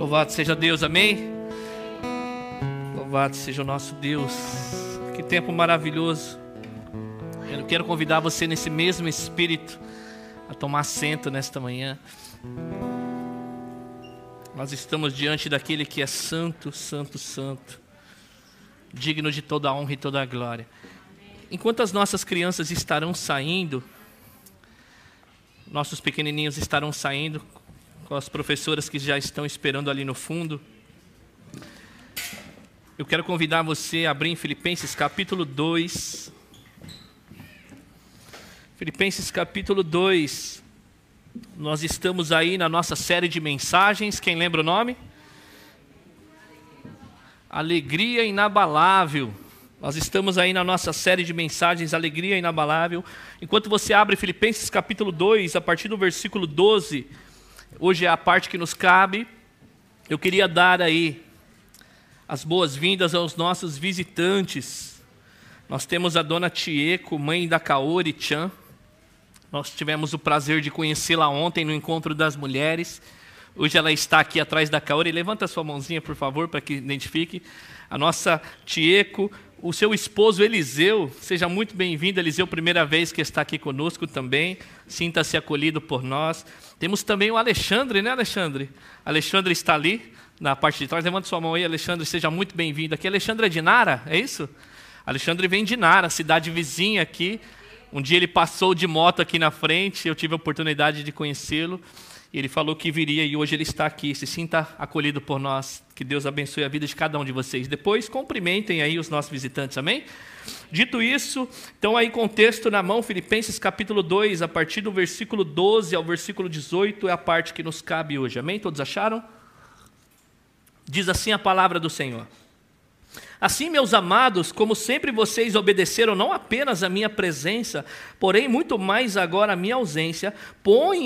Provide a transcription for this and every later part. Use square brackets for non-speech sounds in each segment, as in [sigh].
Louvado seja Deus, amém? Louvado seja o nosso Deus. Que tempo maravilhoso. Eu quero convidar você nesse mesmo espírito a tomar assento nesta manhã. Nós estamos diante daquele que é santo, santo, santo, digno de toda a honra e toda a glória. Enquanto as nossas crianças estarão saindo, nossos pequenininhos estarão saindo com as professoras que já estão esperando ali no fundo. Eu quero convidar você a abrir em Filipenses capítulo 2. Filipenses capítulo 2. Nós estamos aí na nossa série de mensagens. Quem lembra o nome? Alegria inabalável. Nós estamos aí na nossa série de mensagens Alegria inabalável. Enquanto você abre Filipenses capítulo 2, a partir do versículo 12, Hoje é a parte que nos cabe. Eu queria dar aí as boas-vindas aos nossos visitantes. Nós temos a dona Tieco, mãe da Kaori Chan. Nós tivemos o prazer de conhecê-la ontem no encontro das mulheres. Hoje ela está aqui atrás da Kaori. Levanta sua mãozinha, por favor, para que identifique. A nossa Tieco, o seu esposo Eliseu, seja muito bem-vindo, Eliseu, primeira vez que está aqui conosco também. Sinta-se acolhido por nós. Temos também o Alexandre, né, Alexandre? Alexandre está ali, na parte de trás. Levante sua mão aí, Alexandre, seja muito bem-vindo aqui. Alexandre é de Nara, é isso? Alexandre vem de Nara, cidade vizinha aqui. Um dia ele passou de moto aqui na frente, eu tive a oportunidade de conhecê-lo. E ele falou que viria e hoje ele está aqui. Se sinta acolhido por nós. Que Deus abençoe a vida de cada um de vocês. Depois cumprimentem aí os nossos visitantes, amém? Dito isso, então aí contexto na mão, Filipenses capítulo 2, a partir do versículo 12 ao versículo 18 é a parte que nos cabe hoje. Amém? Todos acharam? Diz assim a palavra do Senhor. Assim, meus amados, como sempre vocês obedeceram não apenas a minha presença, porém muito mais agora a minha ausência,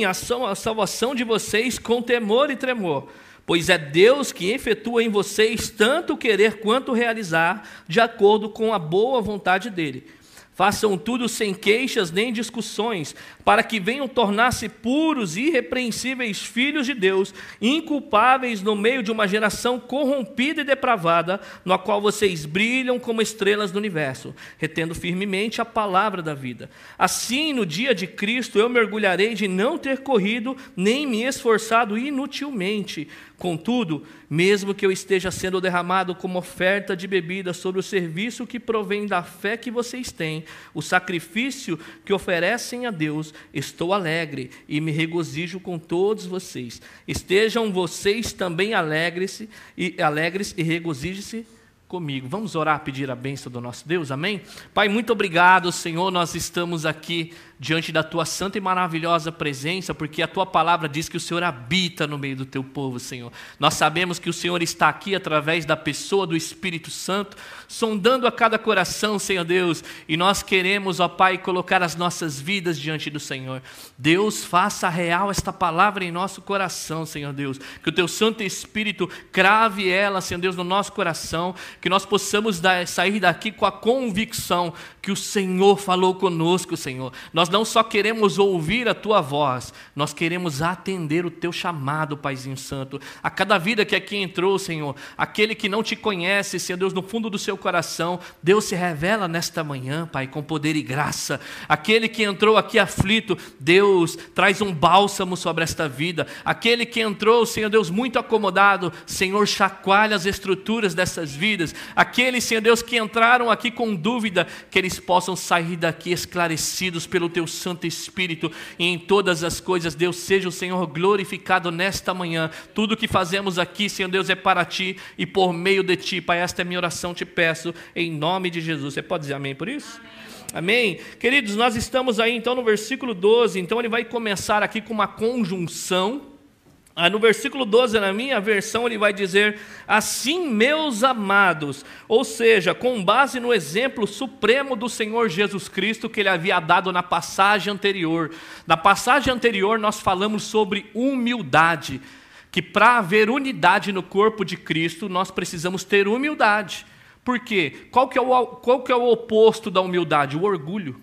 ação a salvação de vocês com temor e tremor pois é Deus que efetua em vocês tanto querer quanto realizar, de acordo com a boa vontade dele. Façam tudo sem queixas nem discussões, para que venham tornar-se puros e irrepreensíveis filhos de Deus, inculpáveis no meio de uma geração corrompida e depravada, na qual vocês brilham como estrelas do universo, retendo firmemente a palavra da vida. Assim, no dia de Cristo, eu mergulharei de não ter corrido nem me esforçado inutilmente. Contudo, mesmo que eu esteja sendo derramado como oferta de bebida sobre o serviço que provém da fé que vocês têm, o sacrifício que oferecem a Deus, estou alegre e me regozijo com todos vocês. Estejam vocês também alegres e alegres e regozijem-se comigo. Vamos orar, pedir a bênção do nosso Deus, amém? Pai, muito obrigado, Senhor, nós estamos aqui diante da tua santa e maravilhosa presença, porque a tua palavra diz que o Senhor habita no meio do teu povo, Senhor. Nós sabemos que o Senhor está aqui através da pessoa do Espírito Santo, sondando a cada coração, Senhor Deus, e nós queremos, ó Pai, colocar as nossas vidas diante do Senhor. Deus, faça real esta palavra em nosso coração, Senhor Deus, que o teu Santo Espírito crave ela, Senhor Deus, no nosso coração, que nós possamos sair daqui com a convicção que o Senhor falou conosco, Senhor. Nós não só queremos ouvir a tua voz, nós queremos atender o teu chamado, Paizinho Santo. A cada vida que aqui entrou, Senhor, aquele que não te conhece, Senhor Deus, no fundo do seu coração, Deus se revela nesta manhã, Pai, com poder e graça. Aquele que entrou aqui aflito, Deus traz um bálsamo sobre esta vida. Aquele que entrou, Senhor Deus, muito acomodado, Senhor, chacoalha as estruturas dessas vidas. Aqueles, Senhor Deus, que entraram aqui com dúvida, que eles possam sair daqui esclarecidos pelo teu Santo Espírito e em todas as coisas, Deus, seja o Senhor glorificado nesta manhã. Tudo que fazemos aqui, Senhor Deus, é para ti e por meio de ti, Pai. Esta é a minha oração, te peço, em nome de Jesus. Você pode dizer amém por isso? Amém. Amém? Queridos, nós estamos aí então no versículo 12, então ele vai começar aqui com uma conjunção ah, no versículo 12, na minha versão, ele vai dizer: Assim, meus amados, ou seja, com base no exemplo supremo do Senhor Jesus Cristo que ele havia dado na passagem anterior. Na passagem anterior, nós falamos sobre humildade, que para haver unidade no corpo de Cristo, nós precisamos ter humildade. Por quê? Qual que é o, qual que é o oposto da humildade? O orgulho.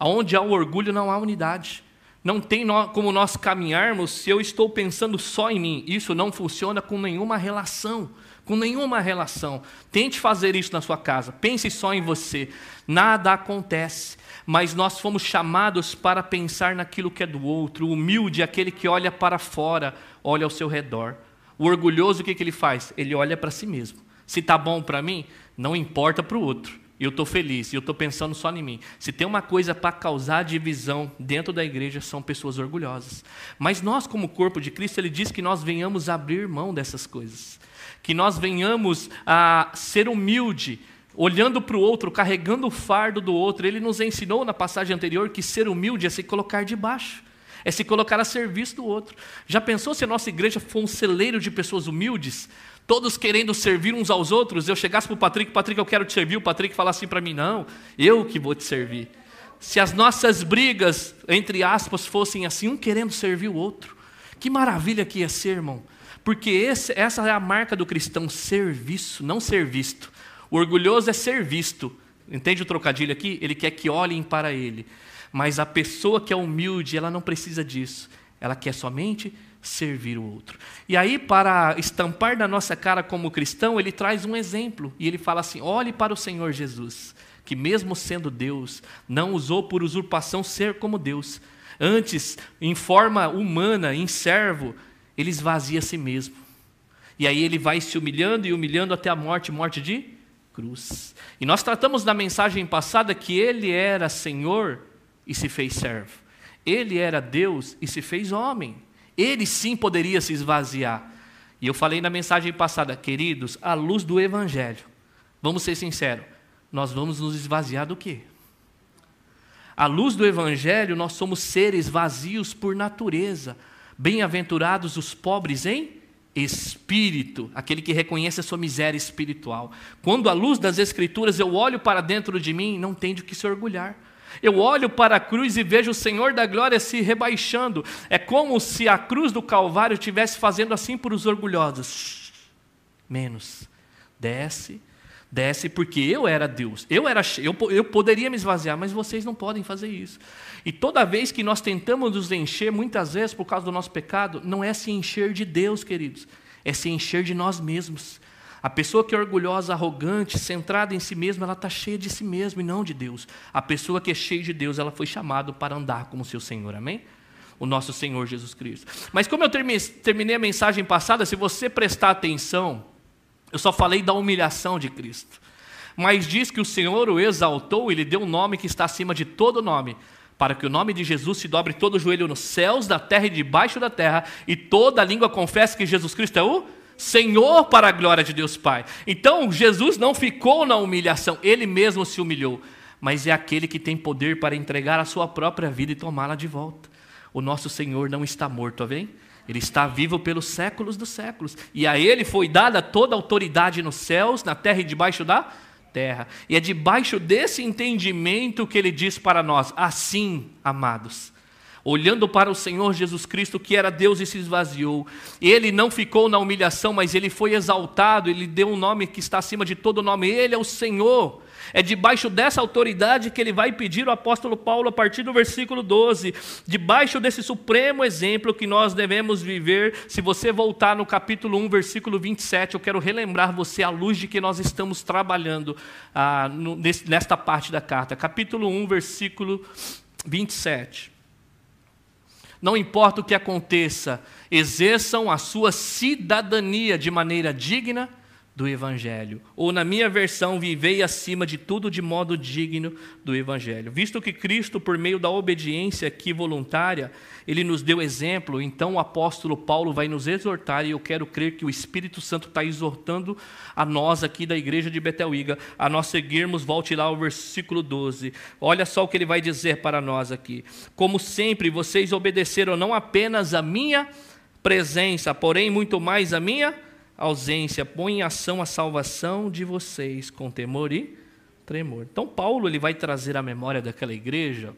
Onde há o orgulho, não há unidade. Não tem como nós caminharmos se eu estou pensando só em mim. Isso não funciona com nenhuma relação. Com nenhuma relação. Tente fazer isso na sua casa. Pense só em você. Nada acontece. Mas nós fomos chamados para pensar naquilo que é do outro. O humilde é aquele que olha para fora, olha ao seu redor. O orgulhoso, o que, que ele faz? Ele olha para si mesmo. Se está bom para mim, não importa para o outro. Eu estou feliz e eu estou pensando só em mim. Se tem uma coisa para causar divisão dentro da igreja, são pessoas orgulhosas. Mas nós, como corpo de Cristo, ele diz que nós venhamos abrir mão dessas coisas. Que nós venhamos a ser humilde, olhando para o outro, carregando o fardo do outro. Ele nos ensinou na passagem anterior que ser humilde é se colocar debaixo, é se colocar a serviço do outro. Já pensou se a nossa igreja for um celeiro de pessoas humildes? Todos querendo servir uns aos outros, eu chegasse para o Patrick, Patrick, eu quero te servir, o Patrick falasse assim para mim, não, eu que vou te servir. Se as nossas brigas, entre aspas, fossem assim, um querendo servir o outro, que maravilha que ia ser, irmão. Porque esse, essa é a marca do cristão, serviço, não ser visto. O orgulhoso é ser visto. Entende o trocadilho aqui? Ele quer que olhem para ele. Mas a pessoa que é humilde, ela não precisa disso. Ela quer somente servir o outro. E aí, para estampar na nossa cara como cristão, ele traz um exemplo. E ele fala assim: olhe para o Senhor Jesus, que mesmo sendo Deus, não usou por usurpação ser como Deus. Antes, em forma humana, em servo, ele esvazia a si mesmo. E aí ele vai se humilhando e humilhando até a morte morte de cruz. E nós tratamos na mensagem passada que ele era Senhor e se fez servo. Ele era Deus e se fez homem ele sim poderia se esvaziar. E eu falei na mensagem passada, queridos, à luz do Evangelho, vamos ser sinceros, nós vamos nos esvaziar do quê? À luz do Evangelho, nós somos seres vazios por natureza. Bem-aventurados os pobres em espírito, aquele que reconhece a sua miséria espiritual. Quando à luz das Escrituras eu olho para dentro de mim, não tenho de que se orgulhar. Eu olho para a cruz e vejo o Senhor da glória se rebaixando. É como se a cruz do Calvário estivesse fazendo assim por os orgulhosos. Menos. Desce, desce, porque eu era Deus. Eu, era, eu, eu poderia me esvaziar, mas vocês não podem fazer isso. E toda vez que nós tentamos nos encher, muitas vezes por causa do nosso pecado, não é se encher de Deus, queridos, é se encher de nós mesmos. A pessoa que é orgulhosa, arrogante, centrada em si mesma, ela está cheia de si mesma e não de Deus. A pessoa que é cheia de Deus, ela foi chamada para andar como seu Senhor, amém? O nosso Senhor Jesus Cristo. Mas como eu terminei a mensagem passada, se você prestar atenção, eu só falei da humilhação de Cristo. Mas diz que o Senhor o exaltou e lhe deu um nome que está acima de todo nome, para que o nome de Jesus se dobre todo o joelho nos céus, da terra e debaixo da terra, e toda língua confesse que Jesus Cristo é o Senhor para a glória de Deus Pai. Então, Jesus não ficou na humilhação, ele mesmo se humilhou, mas é aquele que tem poder para entregar a sua própria vida e tomá-la de volta. O nosso Senhor não está morto, vem? Ele está vivo pelos séculos dos séculos. E a ele foi dada toda a autoridade nos céus, na terra e debaixo da terra. E é debaixo desse entendimento que ele diz para nós: assim, amados, olhando para o Senhor Jesus Cristo, que era Deus e se esvaziou. Ele não ficou na humilhação, mas ele foi exaltado, ele deu um nome que está acima de todo nome. Ele é o Senhor. É debaixo dessa autoridade que ele vai pedir o apóstolo Paulo a partir do versículo 12. Debaixo desse supremo exemplo que nós devemos viver. Se você voltar no capítulo 1, versículo 27, eu quero relembrar você à luz de que nós estamos trabalhando ah, no, nesta parte da carta. Capítulo 1, versículo 27. Não importa o que aconteça, exerçam a sua cidadania de maneira digna do Evangelho. Ou, na minha versão, vivei acima de tudo de modo digno do Evangelho. Visto que Cristo, por meio da obediência aqui voluntária, ele nos deu exemplo, então o apóstolo Paulo vai nos exortar, e eu quero crer que o Espírito Santo está exortando a nós aqui da igreja de Betelwiga, a nós seguirmos, volte lá ao versículo 12. Olha só o que ele vai dizer para nós aqui. Como sempre, vocês obedeceram não apenas a minha presença, porém muito mais a minha ausência, põe em ação a salvação de vocês com temor e tremor. Então Paulo ele vai trazer à memória daquela igreja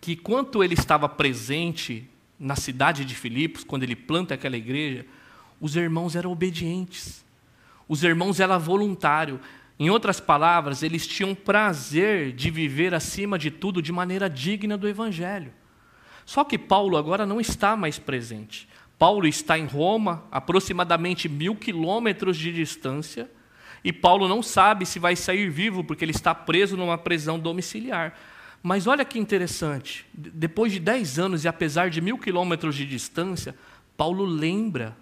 que quanto ele estava presente na cidade de Filipos, quando ele planta aquela igreja, os irmãos eram obedientes. Os irmãos eram voluntários. Em outras palavras, eles tinham prazer de viver acima de tudo de maneira digna do evangelho. Só que Paulo agora não está mais presente. Paulo está em Roma, aproximadamente mil quilômetros de distância, e Paulo não sabe se vai sair vivo, porque ele está preso numa prisão domiciliar. Mas olha que interessante, depois de dez anos e apesar de mil quilômetros de distância, Paulo lembra,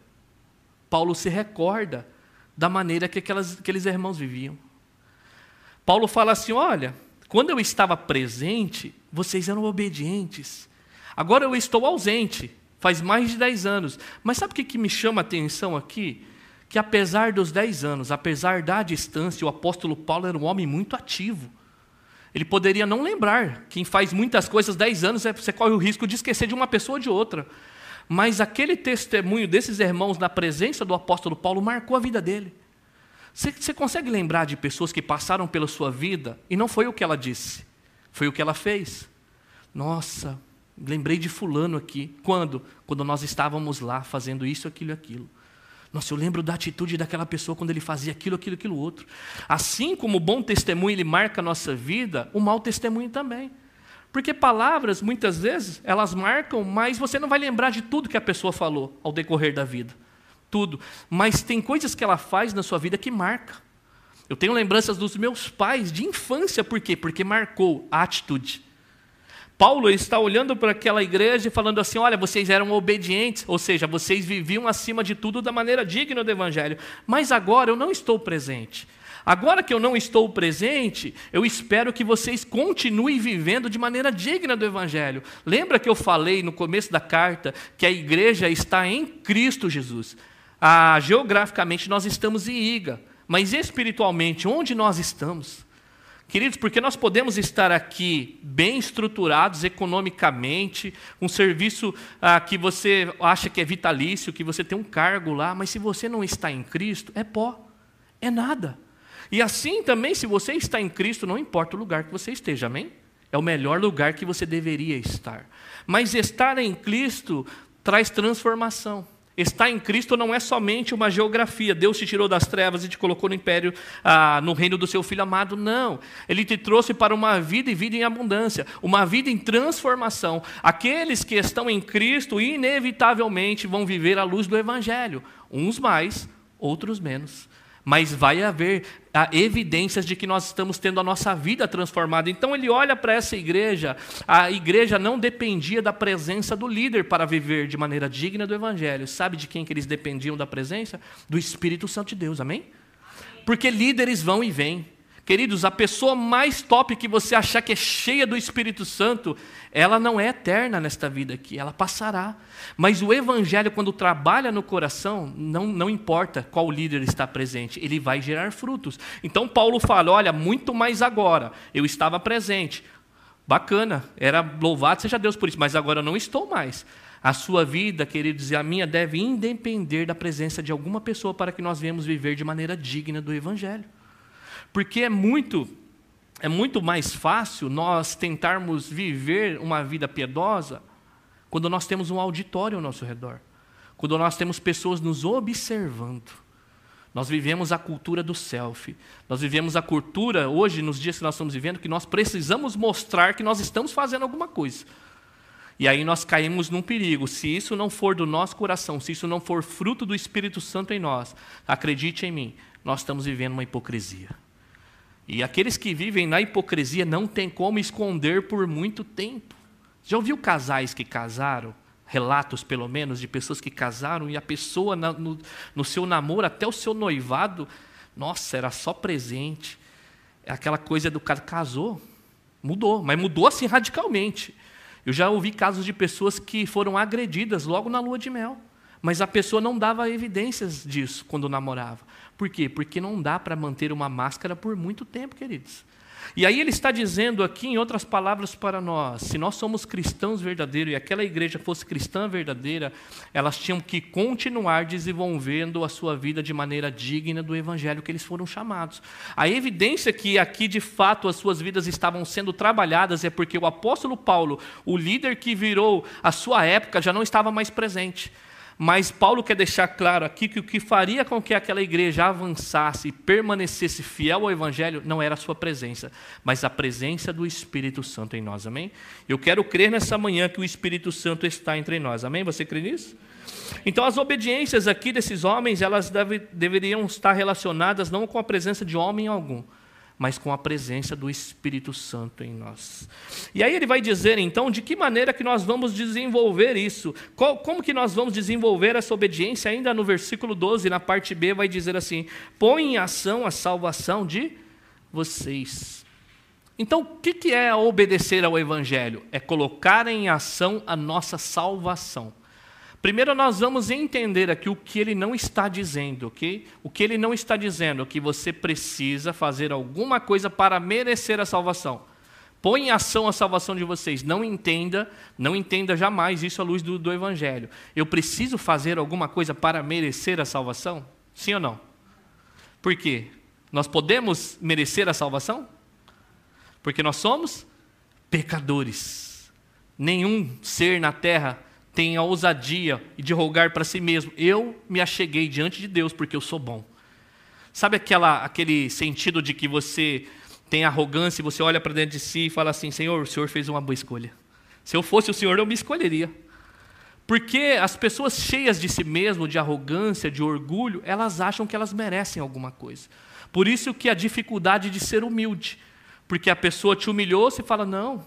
Paulo se recorda da maneira que aquelas, aqueles irmãos viviam. Paulo fala assim: olha, quando eu estava presente, vocês eram obedientes. Agora eu estou ausente, faz mais de dez anos. Mas sabe o que, me chama a atenção aqui? Que apesar dos dez anos, apesar da distância, o apóstolo Paulo era um homem muito ativo. Ele poderia não lembrar. Quem faz muitas coisas dez anos, é, você corre o risco de esquecer de uma pessoa ou de outra. Mas aquele testemunho desses irmãos na presença do apóstolo Paulo marcou a vida dele. Você consegue lembrar de pessoas que passaram pela sua vida e não foi o que ela disse, foi o que ela fez? Nossa, lembrei de Fulano aqui. Quando? Quando nós estávamos lá fazendo isso, aquilo e aquilo. Nossa, eu lembro da atitude daquela pessoa quando ele fazia aquilo, aquilo, aquilo outro. Assim como o bom testemunho ele marca a nossa vida, o mau testemunho também. Porque palavras, muitas vezes, elas marcam, mas você não vai lembrar de tudo que a pessoa falou ao decorrer da vida tudo. Mas tem coisas que ela faz na sua vida que marca. Eu tenho lembranças dos meus pais de infância, por quê? Porque marcou a atitude. Paulo está olhando para aquela igreja e falando assim: olha, vocês eram obedientes, ou seja, vocês viviam acima de tudo da maneira digna do Evangelho, mas agora eu não estou presente. Agora que eu não estou presente, eu espero que vocês continuem vivendo de maneira digna do Evangelho. Lembra que eu falei no começo da carta que a igreja está em Cristo Jesus? Ah, geograficamente nós estamos em Iga, mas espiritualmente, onde nós estamos? Queridos, porque nós podemos estar aqui bem estruturados economicamente, um serviço ah, que você acha que é vitalício, que você tem um cargo lá, mas se você não está em Cristo, é pó, é nada. E assim também, se você está em Cristo, não importa o lugar que você esteja, amém? É o melhor lugar que você deveria estar. Mas estar em Cristo traz transformação. Estar em Cristo não é somente uma geografia. Deus te tirou das trevas e te colocou no império, ah, no reino do seu filho amado. Não. Ele te trouxe para uma vida e vida em abundância, uma vida em transformação. Aqueles que estão em Cristo, inevitavelmente, vão viver à luz do Evangelho. Uns mais, outros menos mas vai haver evidências de que nós estamos tendo a nossa vida transformada. Então ele olha para essa igreja, a igreja não dependia da presença do líder para viver de maneira digna do evangelho. Sabe de quem que eles dependiam da presença? Do Espírito Santo de Deus, amém? Porque líderes vão e vêm. Queridos, a pessoa mais top que você achar que é cheia do Espírito Santo, ela não é eterna nesta vida aqui, ela passará. Mas o Evangelho, quando trabalha no coração, não, não importa qual líder está presente, ele vai gerar frutos. Então, Paulo fala: olha, muito mais agora, eu estava presente. Bacana, era louvado seja Deus por isso, mas agora eu não estou mais. A sua vida, queridos, e a minha deve independer da presença de alguma pessoa para que nós venhamos viver de maneira digna do Evangelho. Porque é muito é muito mais fácil nós tentarmos viver uma vida piedosa quando nós temos um auditório ao nosso redor, quando nós temos pessoas nos observando. Nós vivemos a cultura do selfie. Nós vivemos a cultura, hoje, nos dias que nós estamos vivendo, que nós precisamos mostrar que nós estamos fazendo alguma coisa. E aí nós caímos num perigo. Se isso não for do nosso coração, se isso não for fruto do Espírito Santo em nós, acredite em mim, nós estamos vivendo uma hipocrisia. E aqueles que vivem na hipocrisia não tem como esconder por muito tempo. Já ouviu casais que casaram? Relatos, pelo menos, de pessoas que casaram e a pessoa no, no seu namoro, até o seu noivado, nossa, era só presente. É aquela coisa do cara casou, mudou, mas mudou assim radicalmente. Eu já ouvi casos de pessoas que foram agredidas logo na lua de mel, mas a pessoa não dava evidências disso quando namorava. Por quê? Porque não dá para manter uma máscara por muito tempo, queridos. E aí ele está dizendo aqui, em outras palavras, para nós: se nós somos cristãos verdadeiros e aquela igreja fosse cristã verdadeira, elas tinham que continuar desenvolvendo a sua vida de maneira digna do evangelho que eles foram chamados. A evidência que aqui de fato as suas vidas estavam sendo trabalhadas é porque o apóstolo Paulo, o líder que virou a sua época, já não estava mais presente. Mas Paulo quer deixar claro aqui que o que faria com que aquela igreja avançasse e permanecesse fiel ao Evangelho não era a sua presença, mas a presença do Espírito Santo em nós, amém? Eu quero crer nessa manhã que o Espírito Santo está entre nós, amém? Você crê nisso? Então, as obediências aqui desses homens, elas deve, deveriam estar relacionadas não com a presença de homem algum, mas com a presença do Espírito Santo em nós. E aí ele vai dizer então de que maneira que nós vamos desenvolver isso, Qual, como que nós vamos desenvolver essa obediência, ainda no versículo 12, na parte B, vai dizer assim: põe em ação a salvação de vocês. Então, o que é obedecer ao Evangelho? É colocar em ação a nossa salvação. Primeiro nós vamos entender aqui o que ele não está dizendo, ok? O que ele não está dizendo é que você precisa fazer alguma coisa para merecer a salvação. Põe em ação a salvação de vocês. Não entenda, não entenda jamais isso à luz do, do Evangelho. Eu preciso fazer alguma coisa para merecer a salvação? Sim ou não? Por quê? Nós podemos merecer a salvação? Porque nós somos pecadores. Nenhum ser na terra tem a ousadia de rogar para si mesmo: Eu me acheguei diante de Deus porque eu sou bom. Sabe aquela, aquele sentido de que você tem arrogância e você olha para dentro de si e fala assim: Senhor, o Senhor fez uma boa escolha. Se eu fosse o Senhor, eu me escolheria. Porque as pessoas cheias de si mesmo, de arrogância, de orgulho, elas acham que elas merecem alguma coisa. Por isso que a dificuldade de ser humilde. Porque a pessoa te humilhou, você fala, não,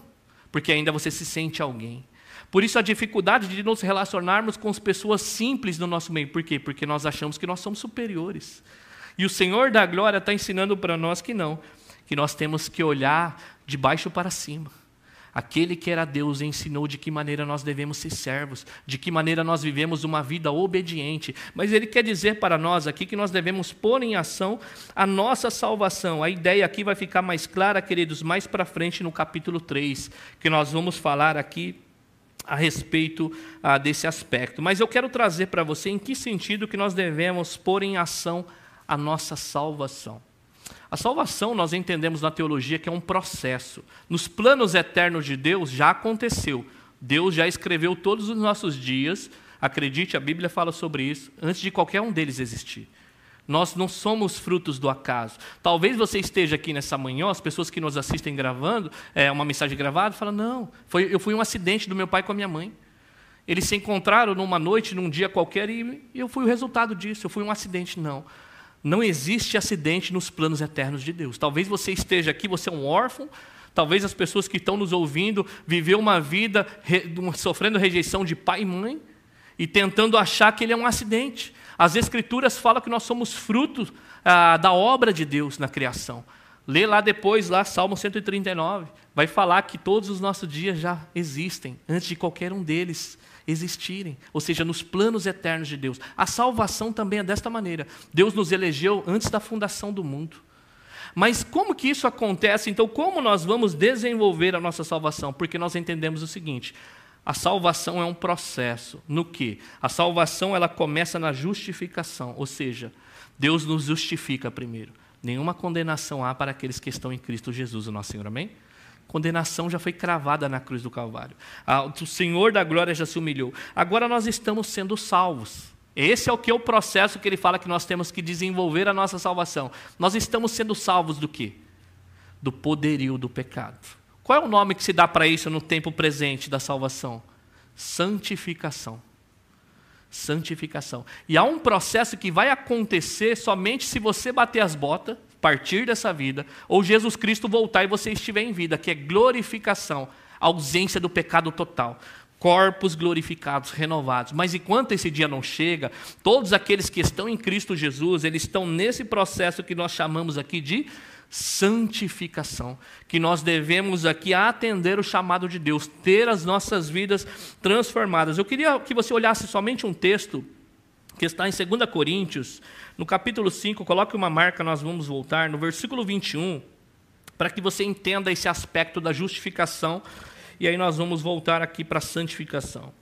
porque ainda você se sente alguém. Por isso a dificuldade de nos relacionarmos com as pessoas simples do nosso meio. Por quê? Porque nós achamos que nós somos superiores. E o Senhor da glória está ensinando para nós que não, que nós temos que olhar de baixo para cima. Aquele que era Deus ensinou de que maneira nós devemos ser servos, de que maneira nós vivemos uma vida obediente. Mas ele quer dizer para nós aqui que nós devemos pôr em ação a nossa salvação. A ideia aqui vai ficar mais clara, queridos, mais para frente no capítulo 3, que nós vamos falar aqui a respeito ah, desse aspecto. Mas eu quero trazer para você em que sentido que nós devemos pôr em ação a nossa salvação. A salvação nós entendemos na teologia que é um processo. Nos planos eternos de Deus já aconteceu. Deus já escreveu todos os nossos dias. Acredite, a Bíblia fala sobre isso antes de qualquer um deles existir. Nós não somos frutos do acaso. Talvez você esteja aqui nessa manhã, as pessoas que nos assistem gravando, é, uma mensagem gravada, falam: não, foi, eu fui um acidente do meu pai com a minha mãe. Eles se encontraram numa noite, num dia qualquer, e eu fui o resultado disso, eu fui um acidente. Não. Não existe acidente nos planos eternos de Deus. Talvez você esteja aqui, você é um órfão, talvez as pessoas que estão nos ouvindo viveu uma vida re, sofrendo rejeição de pai e mãe e tentando achar que ele é um acidente. As Escrituras falam que nós somos frutos ah, da obra de Deus na criação. Lê lá depois, lá, Salmo 139, vai falar que todos os nossos dias já existem, antes de qualquer um deles existirem, ou seja, nos planos eternos de Deus. A salvação também é desta maneira. Deus nos elegeu antes da fundação do mundo. Mas como que isso acontece? Então, como nós vamos desenvolver a nossa salvação? Porque nós entendemos o seguinte: a salvação é um processo. No que? A salvação ela começa na justificação, ou seja, Deus nos justifica primeiro. Nenhuma condenação há para aqueles que estão em Cristo Jesus, o nosso Senhor. Amém? Condenação já foi cravada na cruz do Calvário. O Senhor da glória já se humilhou. Agora nós estamos sendo salvos. Esse é o que é o processo que ele fala que nós temos que desenvolver a nossa salvação. Nós estamos sendo salvos do quê? Do poderio do pecado. Qual é o nome que se dá para isso no tempo presente da salvação? Santificação. Santificação. E há um processo que vai acontecer somente se você bater as botas, partir dessa vida, ou Jesus Cristo voltar e você estiver em vida, que é glorificação, ausência do pecado total corpos glorificados, renovados. Mas enquanto esse dia não chega, todos aqueles que estão em Cristo Jesus, eles estão nesse processo que nós chamamos aqui de santificação, que nós devemos aqui atender o chamado de Deus, ter as nossas vidas transformadas. Eu queria que você olhasse somente um texto que está em 2 Coríntios, no capítulo 5, coloque uma marca, nós vamos voltar, no versículo 21, para que você entenda esse aspecto da justificação, e aí nós vamos voltar aqui para a santificação.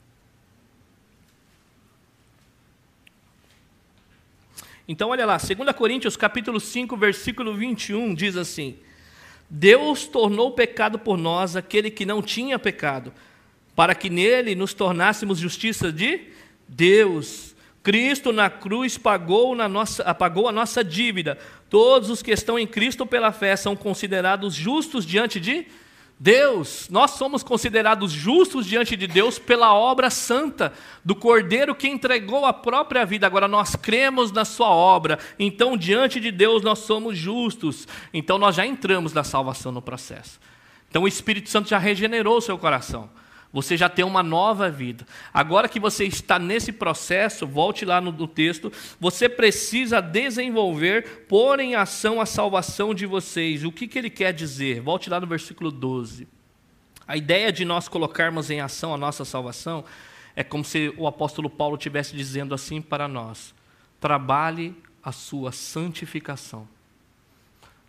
Então, olha lá, 2 Coríntios capítulo 5, versículo 21 diz assim: Deus tornou pecado por nós aquele que não tinha pecado, para que nele nos tornássemos justiça de Deus. Cristo na cruz pagou, na nossa, pagou a nossa dívida. Todos os que estão em Cristo pela fé são considerados justos diante de Deus. Nós somos considerados justos diante de Deus pela obra santa do Cordeiro que entregou a própria vida. Agora nós cremos na sua obra. Então, diante de Deus, nós somos justos. Então, nós já entramos na salvação no processo. Então, o Espírito Santo já regenerou o seu coração. Você já tem uma nova vida. Agora que você está nesse processo, volte lá no, no texto, você precisa desenvolver, pôr em ação a salvação de vocês. O que, que ele quer dizer? Volte lá no versículo 12. A ideia de nós colocarmos em ação a nossa salvação é como se o apóstolo Paulo estivesse dizendo assim para nós: trabalhe a sua santificação.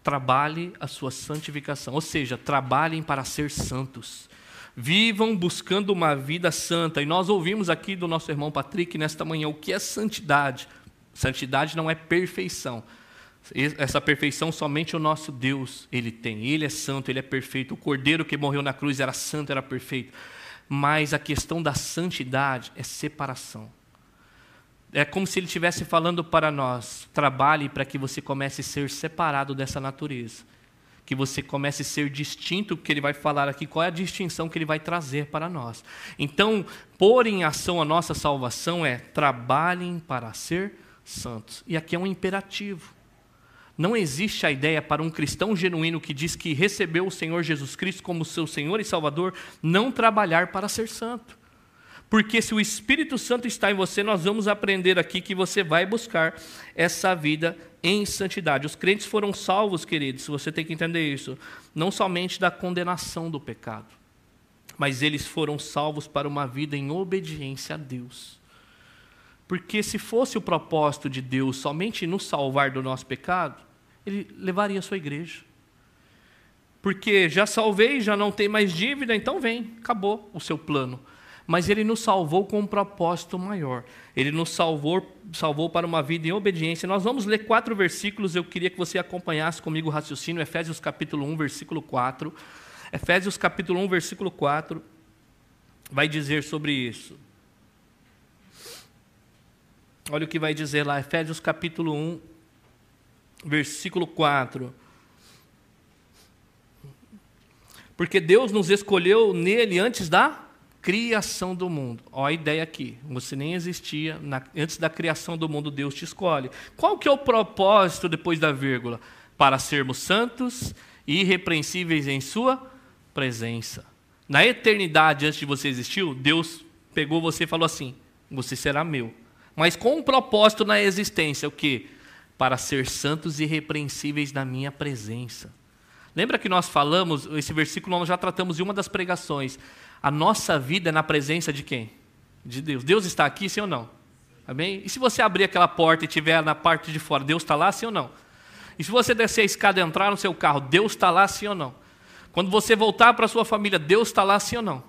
Trabalhe a sua santificação, ou seja, trabalhem para ser santos. Vivam buscando uma vida santa. E nós ouvimos aqui do nosso irmão Patrick nesta manhã o que é santidade. Santidade não é perfeição. Essa perfeição somente o nosso Deus ele tem. Ele é santo, ele é perfeito. O cordeiro que morreu na cruz era santo, era perfeito. Mas a questão da santidade é separação. É como se ele estivesse falando para nós: trabalhe para que você comece a ser separado dessa natureza que você comece a ser distinto, que ele vai falar aqui, qual é a distinção que ele vai trazer para nós. Então, pôr em ação a nossa salvação é trabalhem para ser santos. E aqui é um imperativo. Não existe a ideia para um cristão genuíno que diz que recebeu o Senhor Jesus Cristo como seu Senhor e Salvador, não trabalhar para ser santo. Porque se o Espírito Santo está em você, nós vamos aprender aqui que você vai buscar essa vida em santidade. Os crentes foram salvos, queridos, você tem que entender isso, não somente da condenação do pecado, mas eles foram salvos para uma vida em obediência a Deus. Porque se fosse o propósito de Deus somente nos salvar do nosso pecado, ele levaria a sua igreja. Porque já salvei, já não tem mais dívida, então vem, acabou o seu plano mas ele nos salvou com um propósito maior. Ele nos salvou, salvou para uma vida em obediência. Nós vamos ler quatro versículos, eu queria que você acompanhasse comigo o raciocínio, Efésios capítulo 1, versículo 4. Efésios capítulo 1, versículo 4, vai dizer sobre isso. Olha o que vai dizer lá, Efésios capítulo 1, versículo 4. Porque Deus nos escolheu nele antes da criação do mundo. Olha a ideia aqui. Você nem existia. Na, antes da criação do mundo, Deus te escolhe. Qual que é o propósito depois da vírgula? Para sermos santos e irrepreensíveis em sua presença. Na eternidade, antes de você existir, Deus pegou você e falou assim: você será meu. Mas com um propósito na existência, o que? Para ser santos e irrepreensíveis na minha presença. Lembra que nós falamos, esse versículo nós já tratamos em uma das pregações. A nossa vida é na presença de quem? De Deus. Deus está aqui, sim ou não? Amém? E se você abrir aquela porta e estiver na parte de fora, Deus está lá, sim ou não? E se você descer a escada e entrar no seu carro, Deus está lá, sim ou não? Quando você voltar para a sua família, Deus está lá, sim ou não?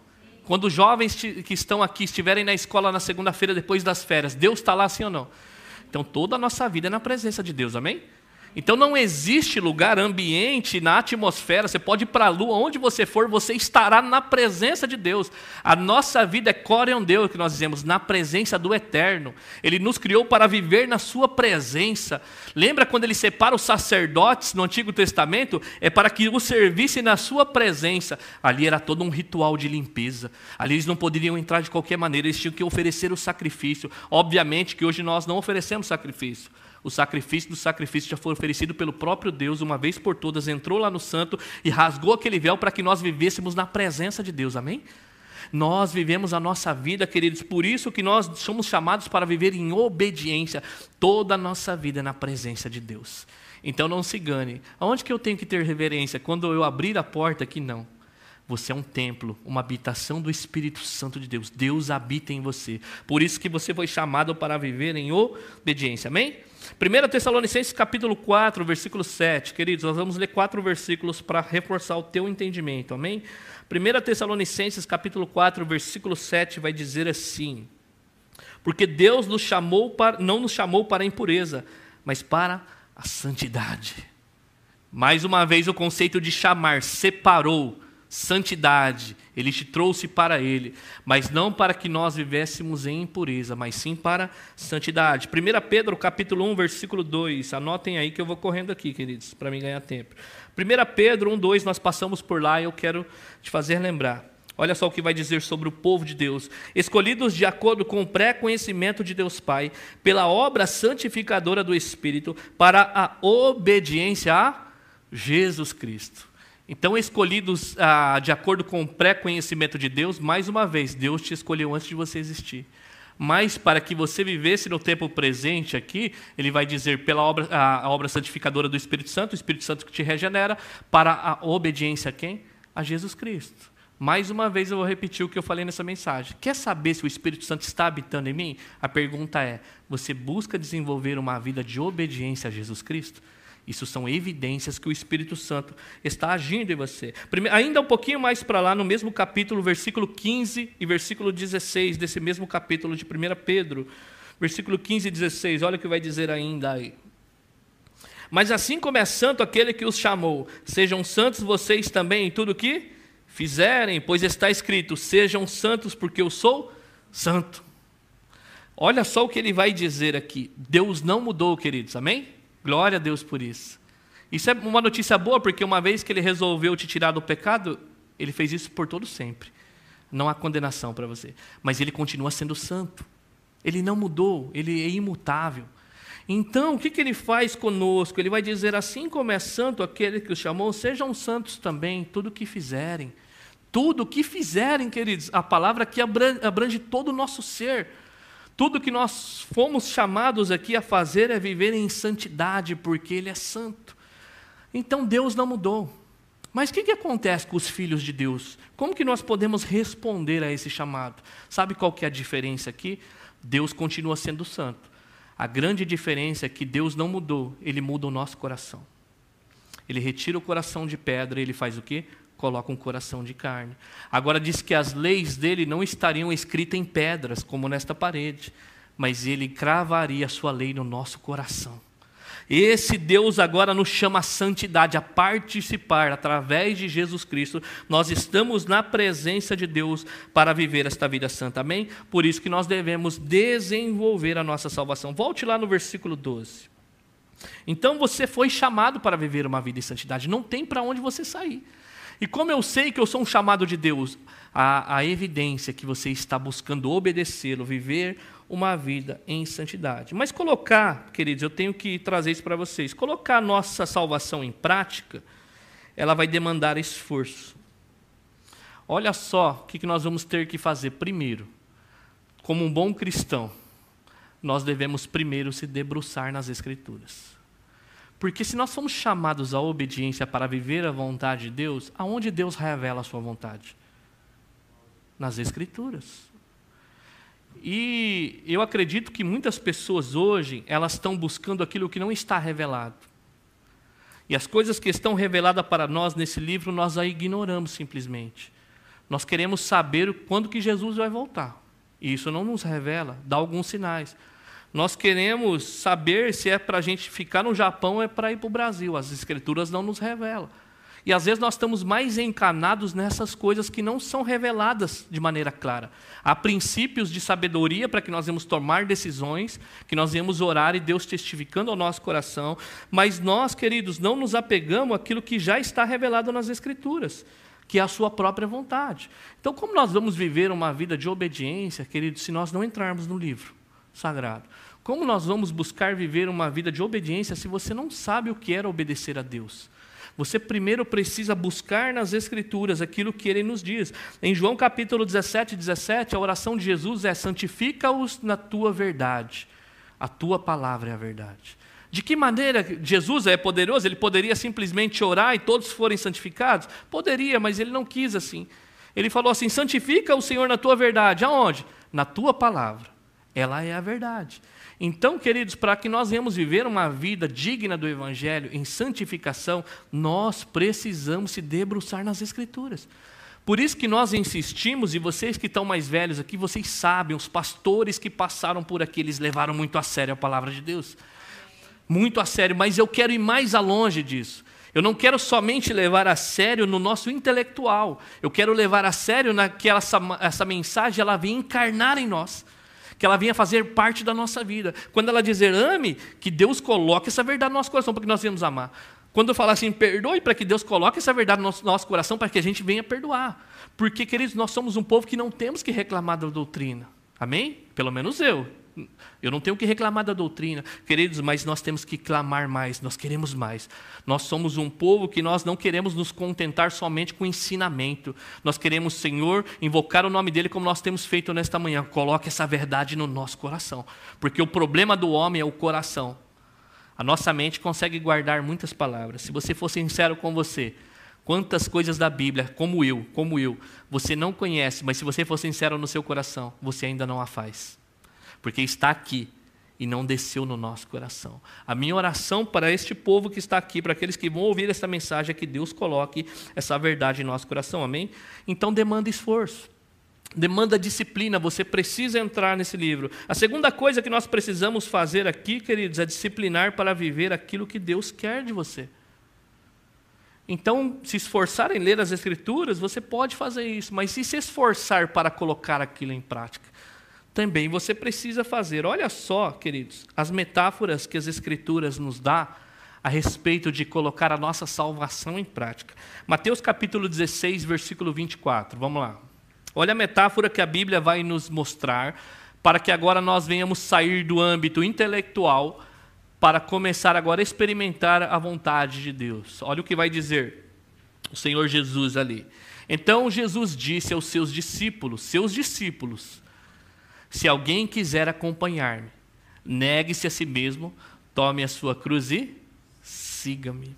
Quando os jovens que estão aqui estiverem na escola na segunda-feira depois das férias, Deus está lá, sim ou não? Então toda a nossa vida é na presença de Deus, amém? Então não existe lugar, ambiente, na atmosfera, você pode ir para a lua, onde você for, você estará na presença de Deus. A nossa vida é coreon Deus, que nós dizemos, na presença do Eterno. Ele nos criou para viver na sua presença. Lembra quando ele separa os sacerdotes no Antigo Testamento? É para que o servissem na sua presença. Ali era todo um ritual de limpeza. Ali eles não poderiam entrar de qualquer maneira, eles tinham que oferecer o sacrifício. Obviamente que hoje nós não oferecemos sacrifício. O sacrifício do sacrifício já foi oferecido pelo próprio Deus, uma vez por todas, entrou lá no santo e rasgou aquele véu para que nós vivêssemos na presença de Deus. Amém? Nós vivemos a nossa vida, queridos, por isso que nós somos chamados para viver em obediência. Toda a nossa vida na presença de Deus. Então não se engane. Aonde que eu tenho que ter reverência? Quando eu abrir a porta aqui, não. Você é um templo, uma habitação do Espírito Santo de Deus. Deus habita em você. Por isso que você foi chamado para viver em obediência. Amém? 1 Tessalonicenses capítulo 4, versículo 7. Queridos, nós vamos ler quatro versículos para reforçar o teu entendimento, amém? 1 Tessalonicenses capítulo 4, versículo 7 vai dizer assim: Porque Deus nos chamou para, não nos chamou para a impureza, mas para a santidade. Mais uma vez o conceito de chamar, separou, santidade. Ele te trouxe para Ele, mas não para que nós vivêssemos em impureza, mas sim para santidade. 1 Pedro capítulo 1, versículo 2. Anotem aí que eu vou correndo aqui, queridos, para me ganhar tempo. 1 Pedro 1, 2, nós passamos por lá e eu quero te fazer lembrar. Olha só o que vai dizer sobre o povo de Deus. Escolhidos de acordo com o pré-conhecimento de Deus Pai, pela obra santificadora do Espírito, para a obediência a Jesus Cristo. Então, escolhidos ah, de acordo com o pré-conhecimento de Deus, mais uma vez, Deus te escolheu antes de você existir. Mas para que você vivesse no tempo presente aqui, ele vai dizer pela obra, a, a obra santificadora do Espírito Santo, o Espírito Santo que te regenera, para a obediência a quem? A Jesus Cristo. Mais uma vez eu vou repetir o que eu falei nessa mensagem. Quer saber se o Espírito Santo está habitando em mim? A pergunta é: você busca desenvolver uma vida de obediência a Jesus Cristo? Isso são evidências que o Espírito Santo está agindo em você. Ainda um pouquinho mais para lá, no mesmo capítulo, versículo 15 e versículo 16 desse mesmo capítulo de 1 Pedro, versículo 15 e 16, olha o que vai dizer ainda aí. Mas assim como é santo aquele que os chamou, sejam santos vocês também em tudo que fizerem, pois está escrito: sejam santos, porque eu sou santo. Olha só o que ele vai dizer aqui. Deus não mudou, queridos, amém? Glória a Deus por isso. Isso é uma notícia boa, porque uma vez que ele resolveu te tirar do pecado, ele fez isso por todo sempre. Não há condenação para você. Mas ele continua sendo santo. Ele não mudou, ele é imutável. Então, o que, que ele faz conosco? Ele vai dizer: assim como é santo aquele que os chamou, sejam santos também, tudo o que fizerem. Tudo o que fizerem, queridos, a palavra abrange, abrange todo o nosso ser. Tudo que nós fomos chamados aqui a fazer é viver em santidade, porque Ele é santo. Então Deus não mudou. Mas o que, que acontece com os filhos de Deus? Como que nós podemos responder a esse chamado? Sabe qual que é a diferença aqui? Deus continua sendo santo. A grande diferença é que Deus não mudou, Ele muda o nosso coração. Ele retira o coração de pedra e ele faz o quê? Coloca um coração de carne. Agora diz que as leis dele não estariam escritas em pedras, como nesta parede, mas ele cravaria a sua lei no nosso coração. Esse Deus agora nos chama a santidade, a participar através de Jesus Cristo. Nós estamos na presença de Deus para viver esta vida santa. Amém? Por isso que nós devemos desenvolver a nossa salvação. Volte lá no versículo 12. Então você foi chamado para viver uma vida em santidade, não tem para onde você sair. E como eu sei que eu sou um chamado de Deus, a, a evidência que você está buscando obedecê-lo, viver uma vida em santidade. Mas colocar, queridos, eu tenho que trazer isso para vocês, colocar nossa salvação em prática, ela vai demandar esforço. Olha só o que nós vamos ter que fazer. Primeiro, como um bom cristão, nós devemos primeiro se debruçar nas Escrituras. Porque se nós somos chamados à obediência para viver a vontade de Deus, aonde Deus revela a sua vontade? Nas Escrituras. E eu acredito que muitas pessoas hoje, elas estão buscando aquilo que não está revelado. E as coisas que estão reveladas para nós nesse livro, nós a ignoramos simplesmente. Nós queremos saber quando que Jesus vai voltar. E isso não nos revela, dá alguns sinais. Nós queremos saber se é para a gente ficar no Japão ou é para ir para o Brasil. As escrituras não nos revelam. E às vezes nós estamos mais encanados nessas coisas que não são reveladas de maneira clara. Há princípios de sabedoria para que nós vamos tomar decisões, que nós vamos orar e Deus testificando ao nosso coração, mas nós, queridos, não nos apegamos àquilo que já está revelado nas Escrituras, que é a sua própria vontade. Então, como nós vamos viver uma vida de obediência, queridos, se nós não entrarmos no livro sagrado? Como nós vamos buscar viver uma vida de obediência se você não sabe o que era obedecer a Deus? Você primeiro precisa buscar nas Escrituras aquilo que ele nos diz. Em João capítulo 17, 17, a oração de Jesus é: santifica-os na tua verdade. A tua palavra é a verdade. De que maneira Jesus é poderoso? Ele poderia simplesmente orar e todos forem santificados? Poderia, mas ele não quis assim. Ele falou assim: santifica o Senhor na tua verdade. Aonde? Na tua palavra. Ela é a verdade. Então, queridos, para que nós venhamos viver uma vida digna do Evangelho, em santificação, nós precisamos se debruçar nas Escrituras. Por isso que nós insistimos, e vocês que estão mais velhos aqui, vocês sabem, os pastores que passaram por aqui, eles levaram muito a sério a palavra de Deus. Muito a sério, mas eu quero ir mais alonge disso. Eu não quero somente levar a sério no nosso intelectual. Eu quero levar a sério naquela essa, essa mensagem ela vem encarnar em nós. Que ela venha fazer parte da nossa vida. Quando ela dizer ame, que Deus coloque essa verdade no nosso coração para que nós venhamos amar. Quando eu falar assim, perdoe, para que Deus coloque essa verdade no nosso, no nosso coração para que a gente venha perdoar. Porque, queridos, nós somos um povo que não temos que reclamar da doutrina. Amém? Pelo menos eu. Eu não tenho que reclamar da doutrina, queridos, mas nós temos que clamar mais, nós queremos mais. Nós somos um povo que nós não queremos nos contentar somente com ensinamento. Nós queremos, Senhor, invocar o nome dele como nós temos feito nesta manhã. Coloque essa verdade no nosso coração, porque o problema do homem é o coração. A nossa mente consegue guardar muitas palavras. Se você for sincero com você, quantas coisas da Bíblia, como eu, como eu, você não conhece, mas se você for sincero no seu coração, você ainda não a faz porque está aqui e não desceu no nosso coração. A minha oração para este povo que está aqui, para aqueles que vão ouvir essa mensagem, é que Deus coloque essa verdade em nosso coração, amém? Então demanda esforço. Demanda disciplina, você precisa entrar nesse livro. A segunda coisa que nós precisamos fazer aqui, queridos, é disciplinar para viver aquilo que Deus quer de você. Então, se esforçar em ler as Escrituras, você pode fazer isso, mas se se esforçar para colocar aquilo em prática, também você precisa fazer. Olha só, queridos, as metáforas que as Escrituras nos dá a respeito de colocar a nossa salvação em prática. Mateus capítulo 16, versículo 24. Vamos lá. Olha a metáfora que a Bíblia vai nos mostrar para que agora nós venhamos sair do âmbito intelectual para começar agora a experimentar a vontade de Deus. Olha o que vai dizer o Senhor Jesus ali. Então Jesus disse aos seus discípulos, seus discípulos, se alguém quiser acompanhar-me, negue-se a si mesmo, tome a sua cruz e siga-me.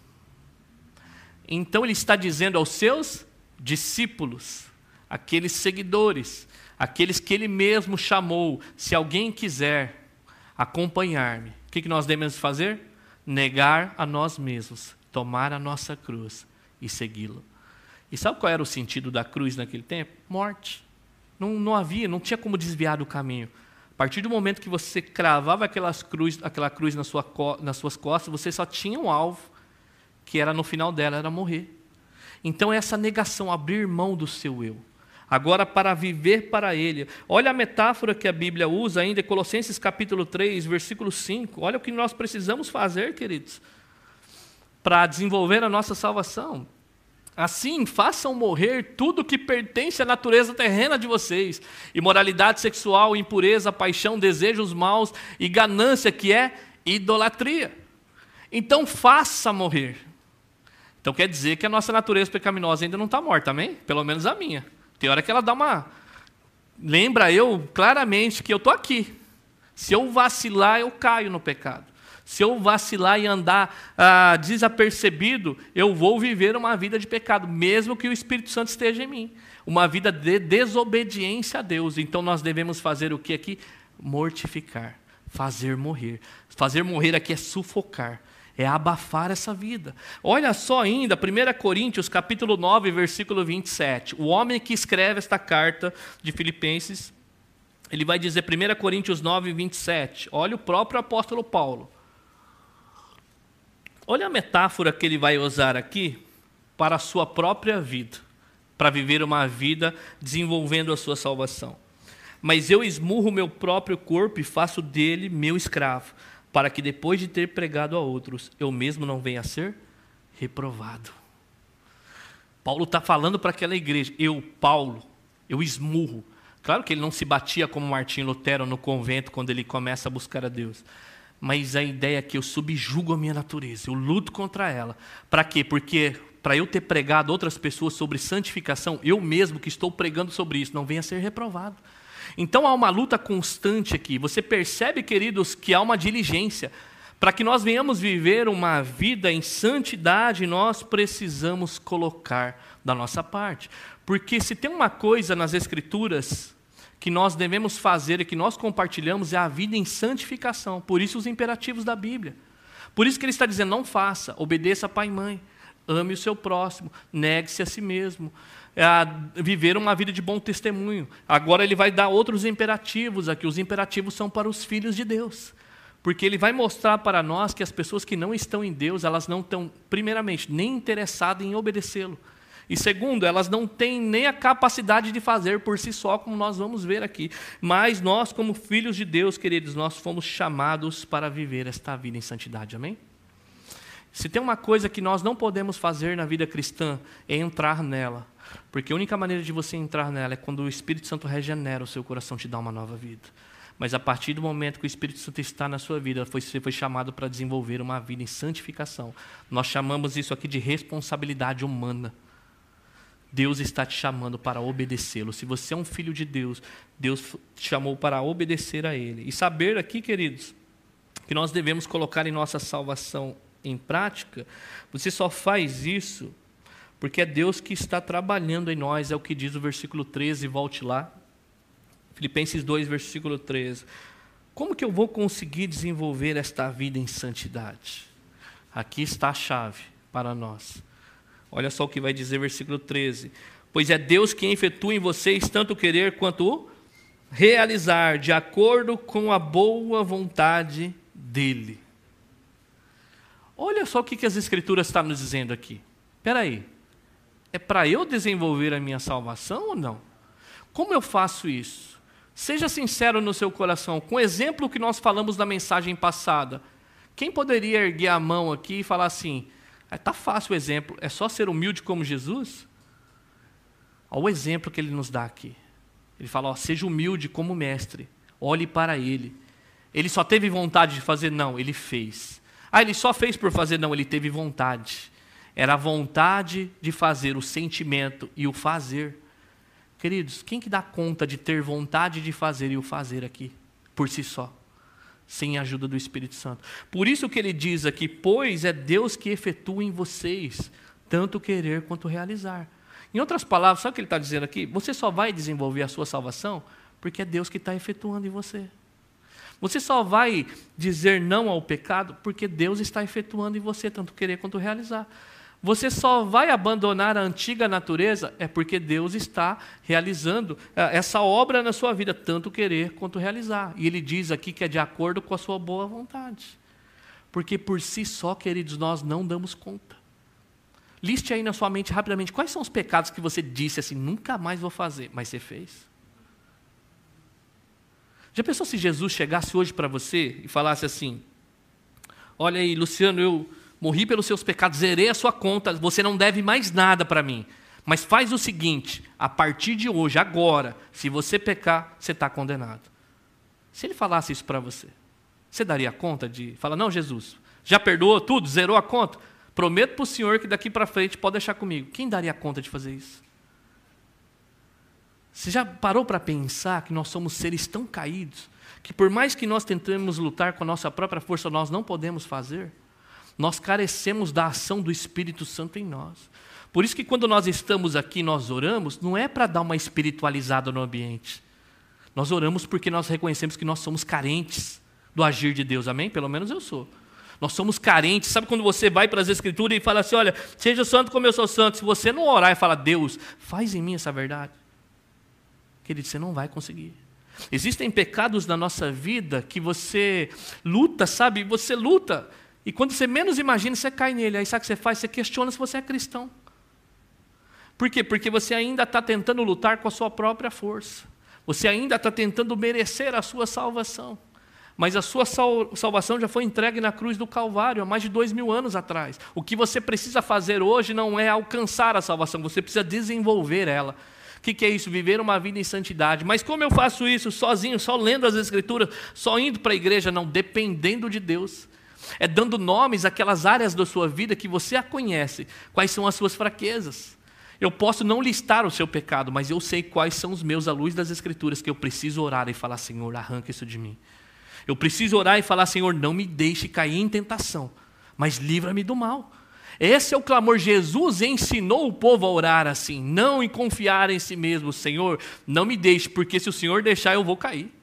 Então ele está dizendo aos seus discípulos, aqueles seguidores, aqueles que ele mesmo chamou, se alguém quiser acompanhar-me, o que nós devemos fazer? Negar a nós mesmos, tomar a nossa cruz e segui-lo. E sabe qual era o sentido da cruz naquele tempo? Morte. Não, não havia, não tinha como desviar do caminho. A partir do momento que você cravava aquelas cruz, aquela cruz na sua, nas suas costas, você só tinha um alvo, que era no final dela, era morrer. Então, essa negação, abrir mão do seu eu. Agora, para viver para Ele. Olha a metáfora que a Bíblia usa ainda, Colossenses capítulo 3, versículo 5. Olha o que nós precisamos fazer, queridos, para desenvolver a nossa salvação. Assim, façam morrer tudo que pertence à natureza terrena de vocês: imoralidade sexual, impureza, paixão, desejos maus e ganância, que é idolatria. Então, faça morrer. Então, quer dizer que a nossa natureza pecaminosa ainda não está morta, amém? Pelo menos a minha. Tem hora que ela dá uma. Lembra eu claramente que eu estou aqui. Se eu vacilar, eu caio no pecado. Se eu vacilar e andar ah, desapercebido, eu vou viver uma vida de pecado, mesmo que o Espírito Santo esteja em mim. Uma vida de desobediência a Deus. Então nós devemos fazer o que aqui? Mortificar, fazer morrer. Fazer morrer aqui é sufocar é abafar essa vida. Olha só ainda, 1 Coríntios, capítulo 9, versículo 27. O homem que escreve esta carta de Filipenses, ele vai dizer 1 Coríntios 9, 27. Olha o próprio apóstolo Paulo. Olha a metáfora que ele vai usar aqui para a sua própria vida, para viver uma vida desenvolvendo a sua salvação. Mas eu esmurro meu próprio corpo e faço dele meu escravo, para que depois de ter pregado a outros, eu mesmo não venha a ser reprovado. Paulo está falando para aquela igreja, eu, Paulo, eu esmurro. Claro que ele não se batia como Martim Lutero no convento quando ele começa a buscar a Deus mas a ideia é que eu subjugo a minha natureza, eu luto contra ela. Para quê? Porque para eu ter pregado outras pessoas sobre santificação, eu mesmo que estou pregando sobre isso, não venha ser reprovado. Então há uma luta constante aqui. Você percebe, queridos, que há uma diligência. Para que nós venhamos viver uma vida em santidade, nós precisamos colocar da nossa parte. Porque se tem uma coisa nas Escrituras que nós devemos fazer e que nós compartilhamos é a vida em santificação. Por isso os imperativos da Bíblia. Por isso que ele está dizendo: não faça, obedeça pai e mãe, ame o seu próximo, negue-se a si mesmo, é a viver uma vida de bom testemunho. Agora ele vai dar outros imperativos aqui. Os imperativos são para os filhos de Deus. Porque ele vai mostrar para nós que as pessoas que não estão em Deus, elas não estão, primeiramente, nem interessadas em obedecê-lo. E segundo, elas não têm nem a capacidade de fazer por si só, como nós vamos ver aqui. Mas nós, como filhos de Deus, queridos, nós fomos chamados para viver esta vida em santidade. Amém? Se tem uma coisa que nós não podemos fazer na vida cristã, é entrar nela. Porque a única maneira de você entrar nela é quando o Espírito Santo regenera o seu coração, te dá uma nova vida. Mas a partir do momento que o Espírito Santo está na sua vida, você foi chamado para desenvolver uma vida em santificação. Nós chamamos isso aqui de responsabilidade humana. Deus está te chamando para obedecê-lo. Se você é um filho de Deus, Deus te chamou para obedecer a Ele. E saber aqui, queridos, que nós devemos colocar em nossa salvação em prática, você só faz isso porque é Deus que está trabalhando em nós, é o que diz o versículo 13, volte lá. Filipenses 2, versículo 13. Como que eu vou conseguir desenvolver esta vida em santidade? Aqui está a chave para nós. Olha só o que vai dizer versículo 13. Pois é Deus quem efetua em vocês tanto querer quanto realizar, de acordo com a boa vontade dEle. Olha só o que as Escrituras estão nos dizendo aqui. Espera aí. É para eu desenvolver a minha salvação ou não? Como eu faço isso? Seja sincero no seu coração. Com o exemplo que nós falamos na mensagem passada, quem poderia erguer a mão aqui e falar assim: Está fácil o exemplo, é só ser humilde como Jesus? Olha o exemplo que ele nos dá aqui. Ele fala: ó, seja humilde como mestre, olhe para ele. Ele só teve vontade de fazer? Não, ele fez. Ah, ele só fez por fazer? Não, ele teve vontade. Era a vontade de fazer, o sentimento e o fazer. Queridos, quem que dá conta de ter vontade de fazer e o fazer aqui, por si só? Sem a ajuda do Espírito Santo. Por isso que ele diz aqui: pois é Deus que efetua em vocês tanto querer quanto realizar. Em outras palavras, sabe o que ele está dizendo aqui? Você só vai desenvolver a sua salvação porque é Deus que está efetuando em você. Você só vai dizer não ao pecado porque Deus está efetuando em você tanto querer quanto realizar. Você só vai abandonar a antiga natureza é porque Deus está realizando eh, essa obra na sua vida, tanto querer quanto realizar. E ele diz aqui que é de acordo com a sua boa vontade. Porque por si só, queridos, nós não damos conta. Liste aí na sua mente rapidamente quais são os pecados que você disse assim, nunca mais vou fazer, mas você fez. Já pensou se Jesus chegasse hoje para você e falasse assim: Olha aí, Luciano, eu morri pelos seus pecados, zerei a sua conta, você não deve mais nada para mim. Mas faz o seguinte: a partir de hoje, agora, se você pecar, você está condenado. Se ele falasse isso para você, você daria conta de falar: Não, Jesus, já perdoou tudo, zerou a conta? Prometo para o Senhor que daqui para frente pode deixar comigo. Quem daria conta de fazer isso? Você já parou para pensar que nós somos seres tão caídos que, por mais que nós tentemos lutar com a nossa própria força, nós não podemos fazer? Nós carecemos da ação do Espírito Santo em nós. Por isso que quando nós estamos aqui, nós oramos, não é para dar uma espiritualizada no ambiente. Nós oramos porque nós reconhecemos que nós somos carentes do agir de Deus, amém? Pelo menos eu sou. Nós somos carentes. Sabe quando você vai para as Escrituras e fala assim: olha, seja santo como eu sou santo. Se você não orar e falar, Deus, faz em mim essa verdade, querido, você não vai conseguir. Existem pecados na nossa vida que você luta, sabe? Você luta e quando você menos imagina, você cai nele. Aí sabe o que você faz? Você questiona se você é cristão. Por quê? Porque você ainda está tentando lutar com a sua própria força. Você ainda está tentando merecer a sua salvação. Mas a sua salvação já foi entregue na cruz do Calvário há mais de dois mil anos atrás. O que você precisa fazer hoje não é alcançar a salvação, você precisa desenvolver ela. O que, que, é isso? Viver uma vida em santidade. Mas como eu faço isso sozinho, só lendo as Escrituras, só indo para a igreja? Não, dependendo de Deus é dando nomes àquelas áreas da sua vida que você a conhece, quais são as suas fraquezas. Eu posso não listar o seu pecado, mas eu sei quais são os meus à luz das Escrituras que eu preciso orar e falar: Senhor, arranca isso de mim. Eu preciso orar e falar: Senhor, não me deixe cair em tentação, mas livra-me do mal. Esse é o clamor. Jesus ensinou o povo a orar assim, não em confiar em si mesmo. Senhor, não me deixe, porque se o Senhor deixar, eu vou cair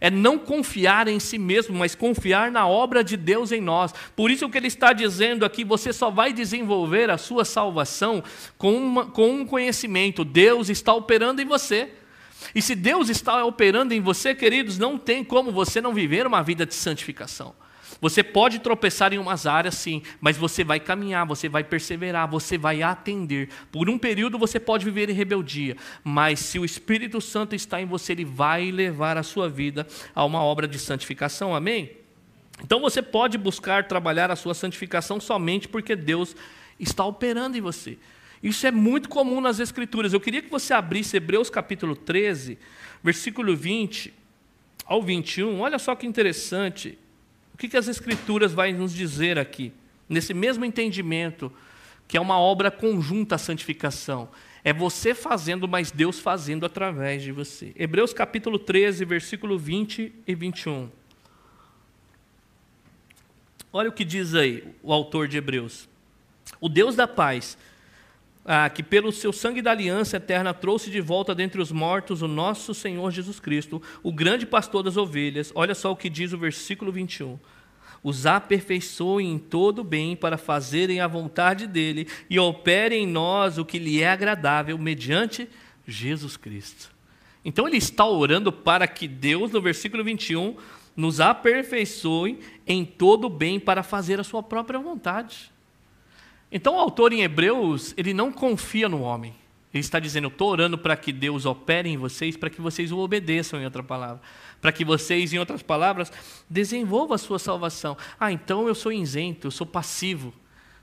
é não confiar em si mesmo, mas confiar na obra de Deus em nós. Por isso que ele está dizendo aqui, você só vai desenvolver a sua salvação com, uma, com um conhecimento. Deus está operando em você. E se Deus está operando em você, queridos, não tem como você não viver uma vida de santificação. Você pode tropeçar em umas áreas, sim, mas você vai caminhar, você vai perseverar, você vai atender. Por um período você pode viver em rebeldia, mas se o Espírito Santo está em você, ele vai levar a sua vida a uma obra de santificação. Amém? Então você pode buscar trabalhar a sua santificação somente porque Deus está operando em você. Isso é muito comum nas Escrituras. Eu queria que você abrisse Hebreus capítulo 13, versículo 20 ao 21. Olha só que interessante. O que, que as Escrituras vai nos dizer aqui? Nesse mesmo entendimento, que é uma obra conjunta a santificação. É você fazendo, mas Deus fazendo através de você. Hebreus capítulo 13, versículo 20 e 21. Olha o que diz aí o autor de Hebreus. O Deus da paz ah, que pelo seu sangue da aliança eterna trouxe de volta dentre os mortos o nosso Senhor Jesus Cristo, o grande pastor das ovelhas. Olha só o que diz o versículo 21. Os aperfeiçoe em todo bem para fazerem a vontade dele e operem em nós o que lhe é agradável mediante Jesus Cristo. Então ele está orando para que Deus, no versículo 21, nos aperfeiçoe em todo bem para fazer a sua própria vontade. Então o autor em Hebreus, ele não confia no homem. Ele está dizendo, eu estou orando para que Deus opere em vocês, para que vocês o obedeçam, em outra palavra. Para que vocês, em outras palavras, desenvolvam a sua salvação. Ah, então eu sou isento, eu sou passivo.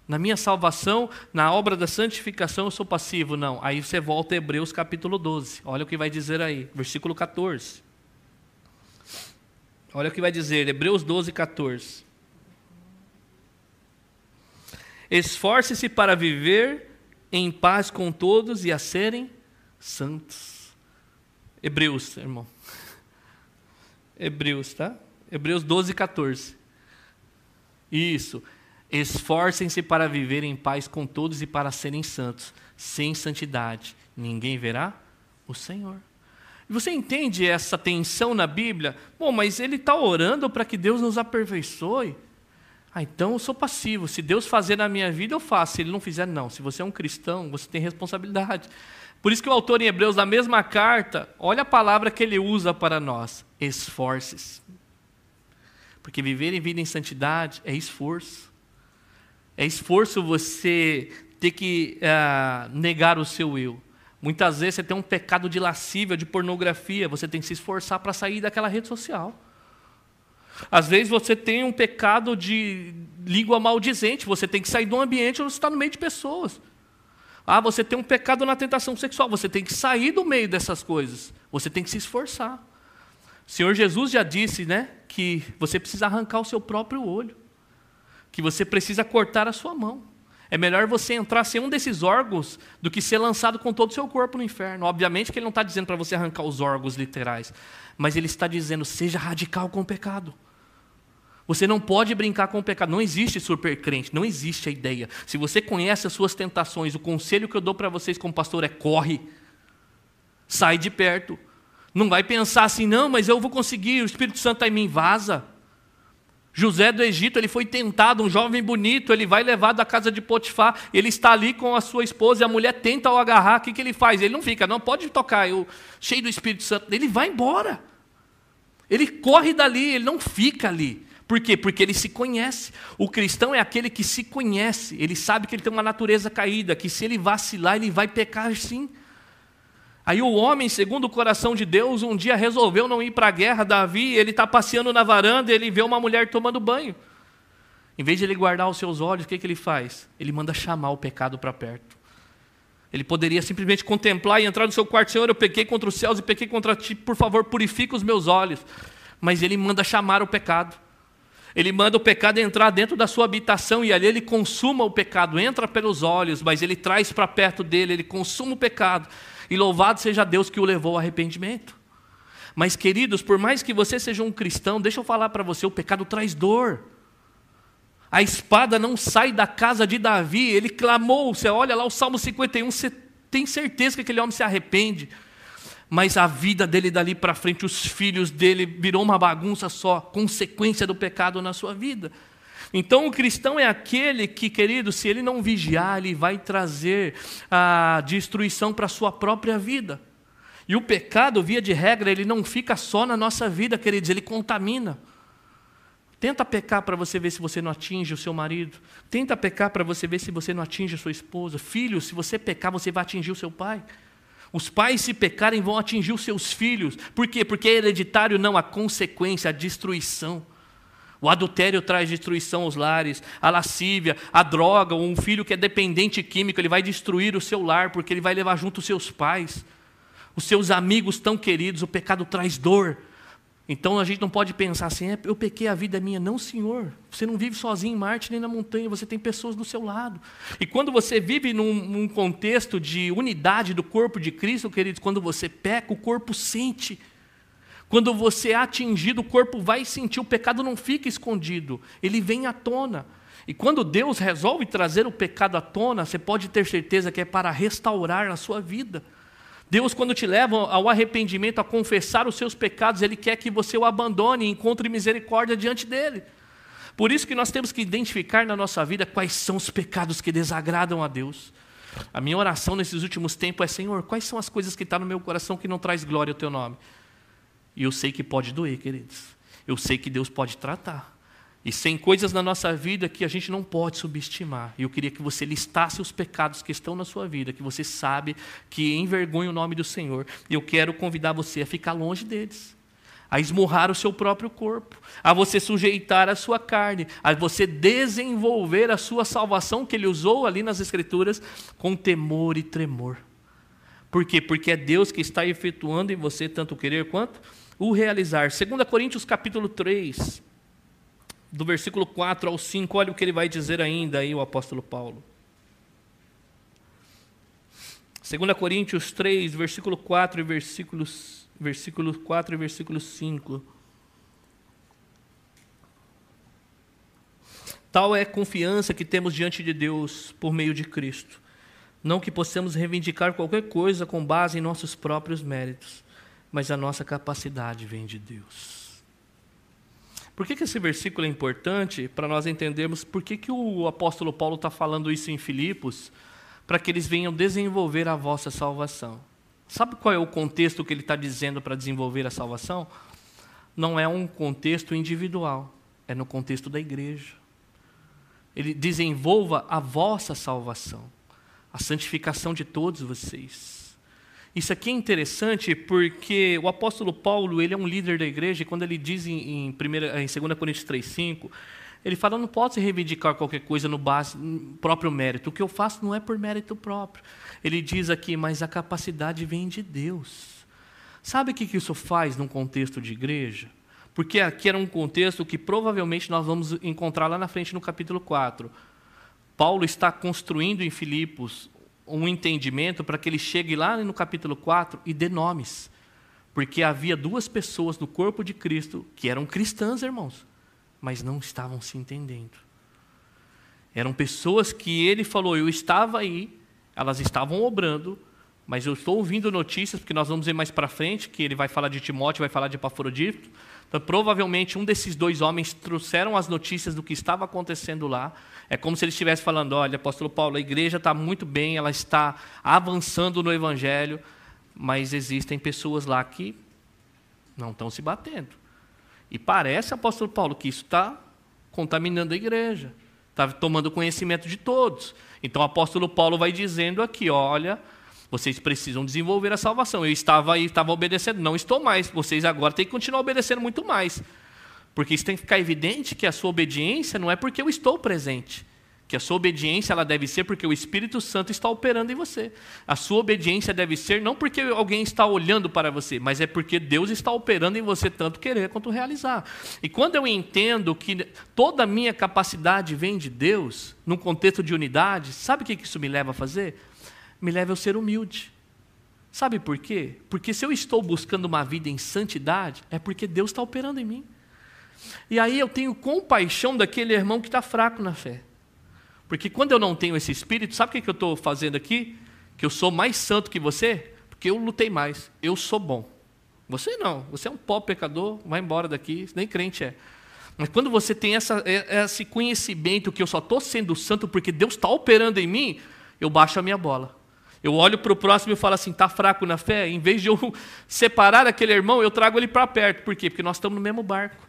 Na minha salvação, na obra da santificação, eu sou passivo. Não. Aí você volta a Hebreus capítulo 12. Olha o que vai dizer aí, versículo 14. Olha o que vai dizer, Hebreus 12, 14. Esforce-se para viver em paz com todos e a serem santos. Hebreus, irmão. Hebreus, tá? Hebreus 12, 14. Isso. Esforcem-se para viver em paz com todos e para serem santos. Sem santidade, ninguém verá o Senhor. E você entende essa tensão na Bíblia? Bom, mas ele está orando para que Deus nos aperfeiçoe. Ah, então eu sou passivo. Se Deus fazer na minha vida, eu faço. Se Ele não fizer, não. Se você é um cristão, você tem responsabilidade. Por isso que o autor em Hebreus, na mesma carta, olha a palavra que ele usa para nós: esforces. Porque viver em vida em santidade é esforço. É esforço você ter que uh, negar o seu eu. Muitas vezes você tem um pecado de lascívia, de pornografia, você tem que se esforçar para sair daquela rede social. Às vezes você tem um pecado de língua maldizente, você tem que sair de um ambiente onde você está no meio de pessoas. Ah, você tem um pecado na tentação sexual, você tem que sair do meio dessas coisas. Você tem que se esforçar. O Senhor Jesus já disse, né, que você precisa arrancar o seu próprio olho, que você precisa cortar a sua mão. É melhor você entrar sem um desses órgãos do que ser lançado com todo o seu corpo no inferno. Obviamente que ele não está dizendo para você arrancar os órgãos literais, mas ele está dizendo: seja radical com o pecado. Você não pode brincar com o pecado. Não existe super crente, não existe a ideia. Se você conhece as suas tentações, o conselho que eu dou para vocês como pastor é corre. Sai de perto. Não vai pensar assim, não, mas eu vou conseguir, o Espírito Santo está em mim, vaza. José do Egito, ele foi tentado, um jovem bonito, ele vai levado à casa de Potifar, ele está ali com a sua esposa e a mulher tenta o agarrar, o que, que ele faz? Ele não fica, não pode tocar, eu, cheio do Espírito Santo, ele vai embora. Ele corre dali, ele não fica ali. Por quê? Porque ele se conhece. O cristão é aquele que se conhece, ele sabe que ele tem uma natureza caída, que se ele vacilar, ele vai pecar sim. Aí o homem, segundo o coração de Deus, um dia resolveu não ir para a guerra. Davi, ele está passeando na varanda, ele vê uma mulher tomando banho. Em vez de ele guardar os seus olhos, o que, que ele faz? Ele manda chamar o pecado para perto. Ele poderia simplesmente contemplar e entrar no seu quarto, Senhor, eu pequei contra os céus e pequei contra ti, por favor, purifica os meus olhos. Mas ele manda chamar o pecado. Ele manda o pecado entrar dentro da sua habitação e ali ele consuma o pecado, entra pelos olhos, mas ele traz para perto dele, ele consuma o pecado. E louvado seja Deus que o levou ao arrependimento. Mas, queridos, por mais que você seja um cristão, deixa eu falar para você: o pecado traz dor. A espada não sai da casa de Davi, ele clamou. Você olha lá o Salmo 51, você tem certeza que aquele homem se arrepende mas a vida dele dali para frente, os filhos dele, virou uma bagunça só, consequência do pecado na sua vida. Então, o cristão é aquele que, querido, se ele não vigiar, ele vai trazer a destruição para a sua própria vida. E o pecado, via de regra, ele não fica só na nossa vida, queridos, ele contamina. Tenta pecar para você ver se você não atinge o seu marido. Tenta pecar para você ver se você não atinge a sua esposa. Filho, se você pecar, você vai atingir o seu pai. Os pais, se pecarem, vão atingir os seus filhos. Por quê? Porque é hereditário, não a consequência, a destruição. O adultério traz destruição aos lares, a lascívia, a droga, um filho que é dependente químico, ele vai destruir o seu lar, porque ele vai levar junto os seus pais os seus amigos tão queridos, o pecado traz dor. Então a gente não pode pensar assim, é, eu pequei, a vida é minha. Não, Senhor. Você não vive sozinho em Marte nem na montanha, você tem pessoas do seu lado. E quando você vive num, num contexto de unidade do corpo de Cristo, queridos, quando você peca, o corpo sente. Quando você é atingido, o corpo vai sentir, o pecado não fica escondido, ele vem à tona. E quando Deus resolve trazer o pecado à tona, você pode ter certeza que é para restaurar a sua vida. Deus, quando te leva ao arrependimento, a confessar os seus pecados, Ele quer que você o abandone e encontre misericórdia diante dEle. Por isso que nós temos que identificar na nossa vida quais são os pecados que desagradam a Deus. A minha oração nesses últimos tempos é: Senhor, quais são as coisas que estão no meu coração que não traz glória ao Teu nome? E eu sei que pode doer, queridos. Eu sei que Deus pode tratar. E sem coisas na nossa vida que a gente não pode subestimar. E eu queria que você listasse os pecados que estão na sua vida, que você sabe que envergonha o nome do Senhor. E eu quero convidar você a ficar longe deles, a esmurrar o seu próprio corpo, a você sujeitar a sua carne, a você desenvolver a sua salvação que ele usou ali nas Escrituras com temor e tremor. Por quê? Porque é Deus que está efetuando em você tanto querer quanto o realizar. 2 Coríntios capítulo 3 do versículo 4 ao 5, olha o que ele vai dizer ainda aí, o apóstolo Paulo. 2 Coríntios 3, versículo 4 e versículos, versículo 4 e versículo 5. Tal é a confiança que temos diante de Deus por meio de Cristo. Não que possamos reivindicar qualquer coisa com base em nossos próprios méritos, mas a nossa capacidade vem de Deus. Por que, que esse versículo é importante para nós entendermos por que, que o apóstolo Paulo está falando isso em Filipos? Para que eles venham desenvolver a vossa salvação. Sabe qual é o contexto que ele está dizendo para desenvolver a salvação? Não é um contexto individual, é no contexto da igreja. Ele desenvolva a vossa salvação, a santificação de todos vocês. Isso aqui é interessante porque o apóstolo Paulo ele é um líder da igreja e quando ele diz em, em, primeira, em 2 Coríntios 3,5, ele fala, não pode reivindicar qualquer coisa no base, no próprio mérito. O que eu faço não é por mérito próprio. Ele diz aqui, mas a capacidade vem de Deus. Sabe o que isso faz num contexto de igreja? Porque aqui era um contexto que provavelmente nós vamos encontrar lá na frente no capítulo 4. Paulo está construindo em Filipos um entendimento para que ele chegue lá no capítulo 4 e dê nomes. Porque havia duas pessoas no corpo de Cristo que eram cristãs, irmãos, mas não estavam se entendendo. Eram pessoas que ele falou, eu estava aí, elas estavam obrando, mas eu estou ouvindo notícias, porque nós vamos ver mais para frente, que ele vai falar de Timóteo, vai falar de Epafrodito. Então, provavelmente, um desses dois homens trouxeram as notícias do que estava acontecendo lá. É como se ele estivesse falando: olha, apóstolo Paulo, a igreja está muito bem, ela está avançando no evangelho, mas existem pessoas lá que não estão se batendo. E parece, apóstolo Paulo, que isso está contaminando a igreja, está tomando conhecimento de todos. Então, o apóstolo Paulo vai dizendo aqui: olha vocês precisam desenvolver a salvação. Eu estava aí, estava obedecendo, não estou mais. Vocês agora têm que continuar obedecendo muito mais. Porque isso tem que ficar evidente que a sua obediência não é porque eu estou presente. Que a sua obediência ela deve ser porque o Espírito Santo está operando em você. A sua obediência deve ser não porque alguém está olhando para você, mas é porque Deus está operando em você tanto querer quanto realizar. E quando eu entendo que toda a minha capacidade vem de Deus, num contexto de unidade, sabe o que isso me leva a fazer? Me leva a ser humilde. Sabe por quê? Porque se eu estou buscando uma vida em santidade, é porque Deus está operando em mim. E aí eu tenho compaixão daquele irmão que está fraco na fé. Porque quando eu não tenho esse espírito, sabe o que eu estou fazendo aqui? Que eu sou mais santo que você? Porque eu lutei mais. Eu sou bom. Você não. Você é um pó pecador, vai embora daqui, nem crente é. Mas quando você tem essa, esse conhecimento que eu só estou sendo santo porque Deus está operando em mim, eu baixo a minha bola. Eu olho para o próximo e falo assim: está fraco na fé? Em vez de eu [laughs] separar aquele irmão, eu trago ele para perto. Por quê? Porque nós estamos no mesmo barco.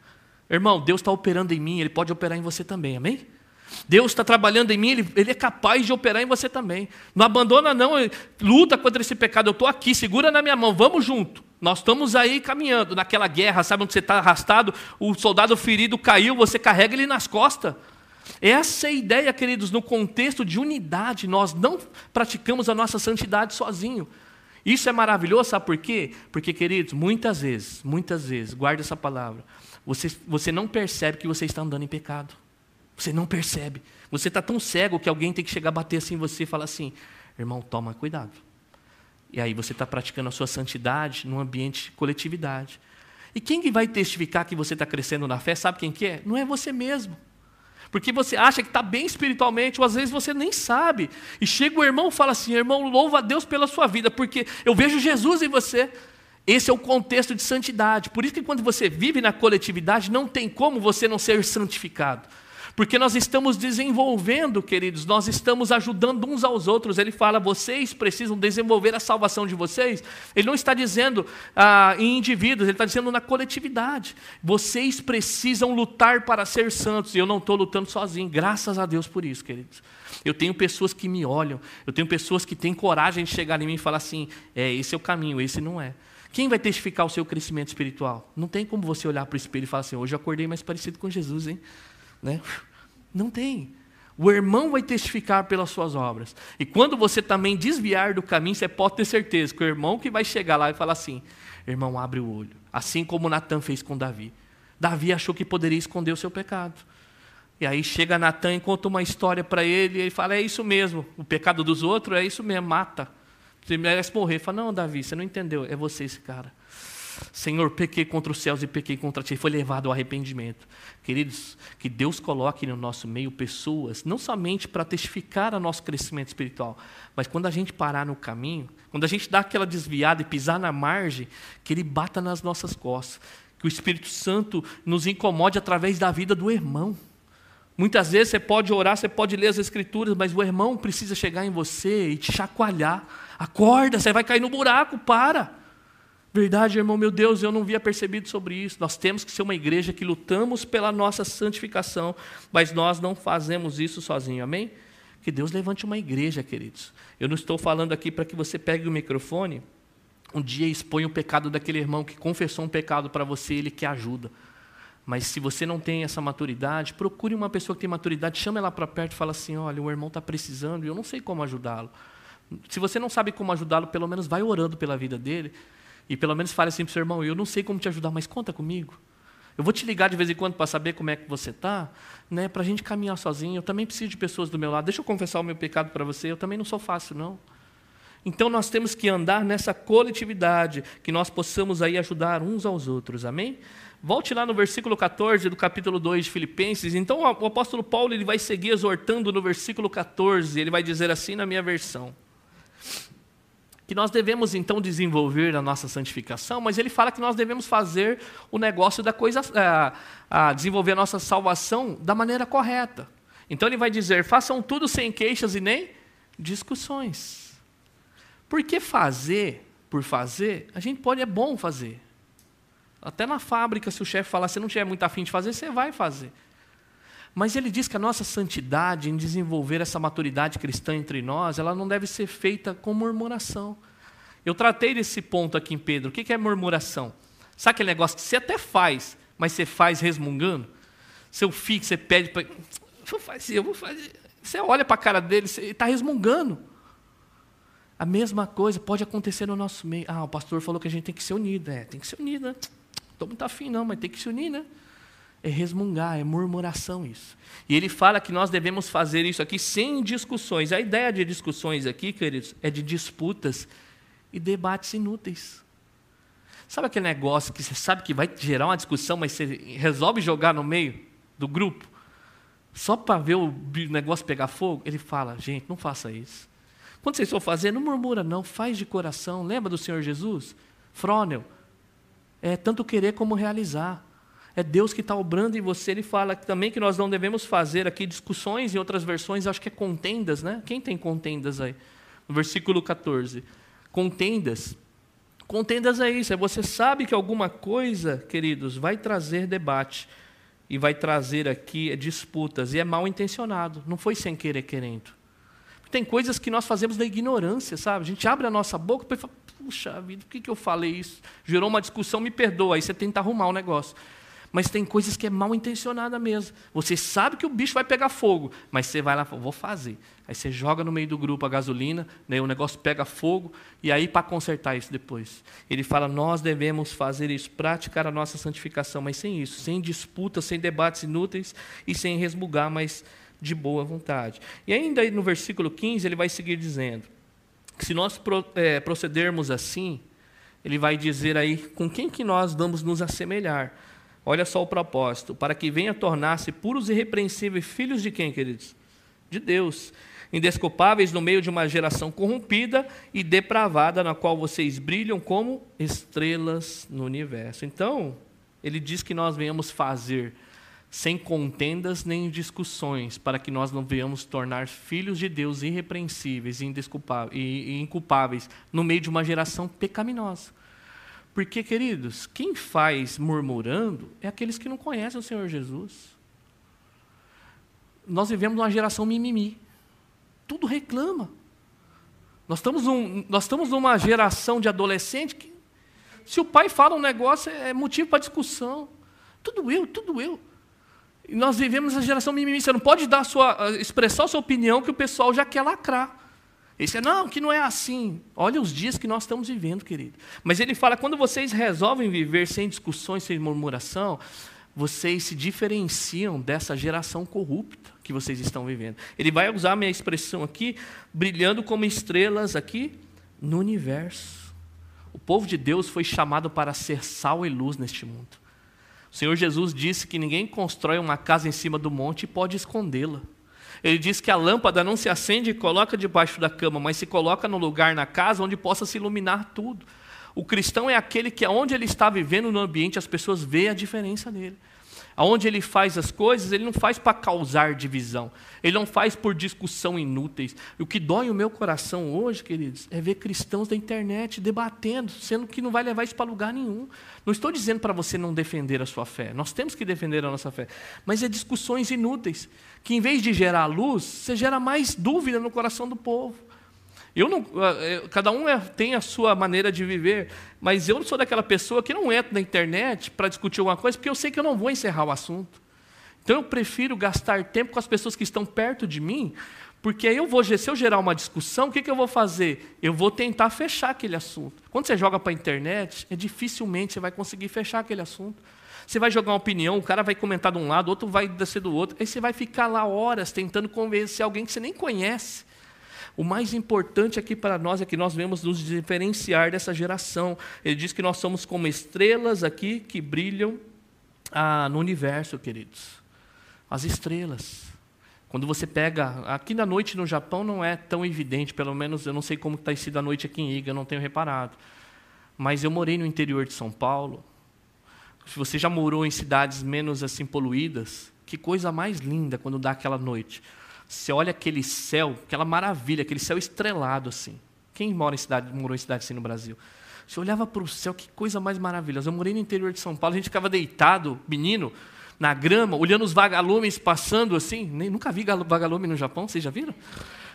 Irmão, Deus está operando em mim, Ele pode operar em você também, amém? Deus está trabalhando em mim, ele, ele, é capaz de operar em você também. Não abandona, não, luta contra esse pecado. Eu estou aqui, segura na minha mão, vamos junto. Nós estamos aí caminhando naquela guerra, sabe onde você está arrastado? O soldado ferido caiu, você carrega ele nas costas. Essa é a ideia, queridos, no contexto de unidade. Nós não praticamos a nossa santidade sozinho. Isso é maravilhoso, sabe por quê? Porque, queridos, muitas vezes, muitas vezes, guarda essa palavra, você, você não percebe que você está andando em pecado. Você não percebe. Você está tão cego que alguém tem que chegar a bater assim em você e falar assim: irmão, toma cuidado. E aí você está praticando a sua santidade num ambiente de coletividade. E quem vai testificar que você está crescendo na fé, sabe quem que é? Não é você mesmo. Porque você acha que está bem espiritualmente, ou às vezes você nem sabe. E chega o irmão e fala assim: irmão, louva a Deus pela sua vida, porque eu vejo Jesus em você. Esse é o contexto de santidade. Por isso que quando você vive na coletividade, não tem como você não ser santificado. Porque nós estamos desenvolvendo, queridos, nós estamos ajudando uns aos outros. Ele fala, vocês precisam desenvolver a salvação de vocês. Ele não está dizendo ah, em indivíduos, ele está dizendo na coletividade. Vocês precisam lutar para ser santos. E eu não estou lutando sozinho, graças a Deus por isso, queridos. Eu tenho pessoas que me olham, eu tenho pessoas que têm coragem de chegar em mim e falar assim: é, esse é o caminho, esse não é. Quem vai testificar o seu crescimento espiritual? Não tem como você olhar para o espelho e falar assim: hoje eu acordei mais parecido com Jesus, hein? Né? Não tem. O irmão vai testificar pelas suas obras. E quando você também desviar do caminho, você pode ter certeza que o irmão que vai chegar lá e falar assim: irmão, abre o olho. Assim como Natan fez com Davi. Davi achou que poderia esconder o seu pecado. E aí chega Natan e conta uma história para ele, e ele fala: É isso mesmo, o pecado dos outros é isso mesmo, mata. Você merece morrer. Ele fala: Não, Davi, você não entendeu, é você esse cara. Senhor, pequei contra os céus e pequei contra ti. Foi levado ao arrependimento. Queridos, que Deus coloque no nosso meio pessoas, não somente para testificar o nosso crescimento espiritual, mas quando a gente parar no caminho, quando a gente dá aquela desviada e pisar na margem, que Ele bata nas nossas costas. Que o Espírito Santo nos incomode através da vida do irmão. Muitas vezes você pode orar, você pode ler as Escrituras, mas o irmão precisa chegar em você e te chacoalhar. Acorda, você vai cair no buraco, para. Verdade, irmão, meu Deus, eu não havia percebido sobre isso. Nós temos que ser uma igreja que lutamos pela nossa santificação, mas nós não fazemos isso sozinho, amém? Que Deus levante uma igreja, queridos. Eu não estou falando aqui para que você pegue o microfone um dia exponha o pecado daquele irmão que confessou um pecado para você, ele que ajuda. Mas se você não tem essa maturidade, procure uma pessoa que tem maturidade, chame ela para perto e fala assim: olha, o irmão está precisando e eu não sei como ajudá-lo. Se você não sabe como ajudá-lo, pelo menos vai orando pela vida dele, e pelo menos fale assim para o seu irmão: eu não sei como te ajudar, mas conta comigo. Eu vou te ligar de vez em quando para saber como é que você está, né, para a gente caminhar sozinho. Eu também preciso de pessoas do meu lado. Deixa eu confessar o meu pecado para você. Eu também não sou fácil, não. Então nós temos que andar nessa coletividade, que nós possamos aí ajudar uns aos outros. Amém? Volte lá no versículo 14 do capítulo 2 de Filipenses. Então o apóstolo Paulo ele vai seguir exortando no versículo 14. Ele vai dizer assim na minha versão que nós devemos então desenvolver a nossa santificação, mas ele fala que nós devemos fazer o negócio da coisa, a, a desenvolver a nossa salvação da maneira correta. Então ele vai dizer: façam tudo sem queixas e nem discussões. Porque fazer por fazer, a gente pode, é bom fazer. Até na fábrica, se o chefe falar, você não tiver muito afim de fazer, você vai fazer. Mas ele diz que a nossa santidade em desenvolver essa maturidade cristã entre nós, ela não deve ser feita com murmuração. Eu tratei desse ponto aqui em Pedro. O que é murmuração? Sabe aquele negócio que você até faz, mas você faz resmungando? Seu filho, você pede para. Vou fazer, eu vou fazer. Você olha para a cara dele, ele está resmungando. A mesma coisa pode acontecer no nosso meio. Ah, o pastor falou que a gente tem que ser unido. É, tem que ser unido, né? Estou muito afim, não, mas tem que se unir, né? É resmungar, é murmuração isso. E ele fala que nós devemos fazer isso aqui sem discussões. A ideia de discussões aqui, queridos, é de disputas e debates inúteis. Sabe aquele negócio que você sabe que vai gerar uma discussão, mas você resolve jogar no meio do grupo? Só para ver o negócio pegar fogo? Ele fala, gente, não faça isso. Quando vocês for fazer, não murmura não, faz de coração. Lembra do Senhor Jesus? Fronel. É tanto querer como realizar é Deus que está obrando em você. Ele fala também que nós não devemos fazer aqui discussões, em outras versões, acho que é contendas, né? Quem tem contendas aí? no versículo 14. Contendas. Contendas é isso, é você sabe que alguma coisa, queridos, vai trazer debate e vai trazer aqui disputas, e é mal intencionado, não foi sem querer querendo. Tem coisas que nós fazemos da ignorância, sabe? A gente abre a nossa boca e fala, puxa vida, por que, que eu falei isso? Gerou uma discussão, me perdoa, aí você tenta arrumar o negócio. Mas tem coisas que é mal intencionada mesmo. Você sabe que o bicho vai pegar fogo, mas você vai lá e fala, vou fazer. Aí você joga no meio do grupo a gasolina, né, o negócio pega fogo, e aí para consertar isso depois. Ele fala, nós devemos fazer isso, praticar a nossa santificação, mas sem isso, sem disputas, sem debates inúteis e sem resmugar, mas de boa vontade. E ainda no versículo 15 ele vai seguir dizendo que se nós é, procedermos assim, ele vai dizer aí com quem que nós vamos nos assemelhar. Olha só o propósito: para que venha tornar-se puros e irrepreensíveis filhos de quem, queridos? De Deus. Indesculpáveis no meio de uma geração corrompida e depravada, na qual vocês brilham como estrelas no universo. Então, ele diz que nós venhamos fazer sem contendas nem discussões, para que nós não venhamos tornar filhos de Deus irrepreensíveis e, e inculpáveis no meio de uma geração pecaminosa. Porque, queridos, quem faz murmurando é aqueles que não conhecem o Senhor Jesus. Nós vivemos numa geração mimimi. Tudo reclama. Nós estamos, um, nós estamos numa geração de adolescente que, se o pai fala um negócio, é motivo para discussão. Tudo eu, tudo eu. E nós vivemos essa geração mimimi. Você não pode dar sua, expressar a sua opinião que o pessoal já quer lacrar. Esse é, não, que não é assim. Olha os dias que nós estamos vivendo, querido. Mas ele fala, quando vocês resolvem viver sem discussões, sem murmuração, vocês se diferenciam dessa geração corrupta que vocês estão vivendo. Ele vai usar a minha expressão aqui, brilhando como estrelas aqui no universo. O povo de Deus foi chamado para ser sal e luz neste mundo. O Senhor Jesus disse que ninguém constrói uma casa em cima do monte e pode escondê-la. Ele diz que a lâmpada não se acende e coloca debaixo da cama, mas se coloca no lugar na casa onde possa se iluminar tudo. O cristão é aquele que, onde ele está vivendo no ambiente, as pessoas veem a diferença nele. Aonde ele faz as coisas, ele não faz para causar divisão. Ele não faz por discussão inúteis. O que dói o meu coração hoje, queridos, é ver cristãos da internet debatendo, sendo que não vai levar isso para lugar nenhum. Não estou dizendo para você não defender a sua fé. Nós temos que defender a nossa fé. Mas é discussões inúteis, que em vez de gerar luz, você gera mais dúvida no coração do povo. Eu não, eh, eh, cada um é, tem a sua maneira de viver, mas eu sou daquela pessoa que não entra na internet para discutir alguma coisa, porque eu sei que eu não vou encerrar o assunto. Então eu prefiro gastar tempo com as pessoas que estão perto de mim, porque aí eu vou, se eu gerar uma discussão, o que, que eu vou fazer? Eu vou tentar fechar aquele assunto. Quando você joga para a internet, é dificilmente você vai conseguir fechar aquele assunto. Você vai jogar uma opinião, o cara vai comentar de um lado, o outro vai descer do outro, aí você vai ficar lá horas tentando convencer alguém que você nem conhece. O mais importante aqui para nós é que nós vemos nos diferenciar dessa geração. Ele diz que nós somos como estrelas aqui que brilham ah, no universo, queridos. As estrelas. Quando você pega. Aqui na noite no Japão não é tão evidente, pelo menos eu não sei como está sido a noite aqui em Iga, não tenho reparado. Mas eu morei no interior de São Paulo. Se você já morou em cidades menos assim poluídas, que coisa mais linda quando dá aquela noite. Você olha aquele céu, aquela maravilha, aquele céu estrelado assim. Quem mora em cidade, morou em cidade assim no Brasil? Você olhava para o céu, que coisa mais maravilhosa. Eu morei no interior de São Paulo, a gente ficava deitado, menino, na grama, olhando os vagalumes passando assim. Nem, nunca vi vagalume no Japão, vocês já viram?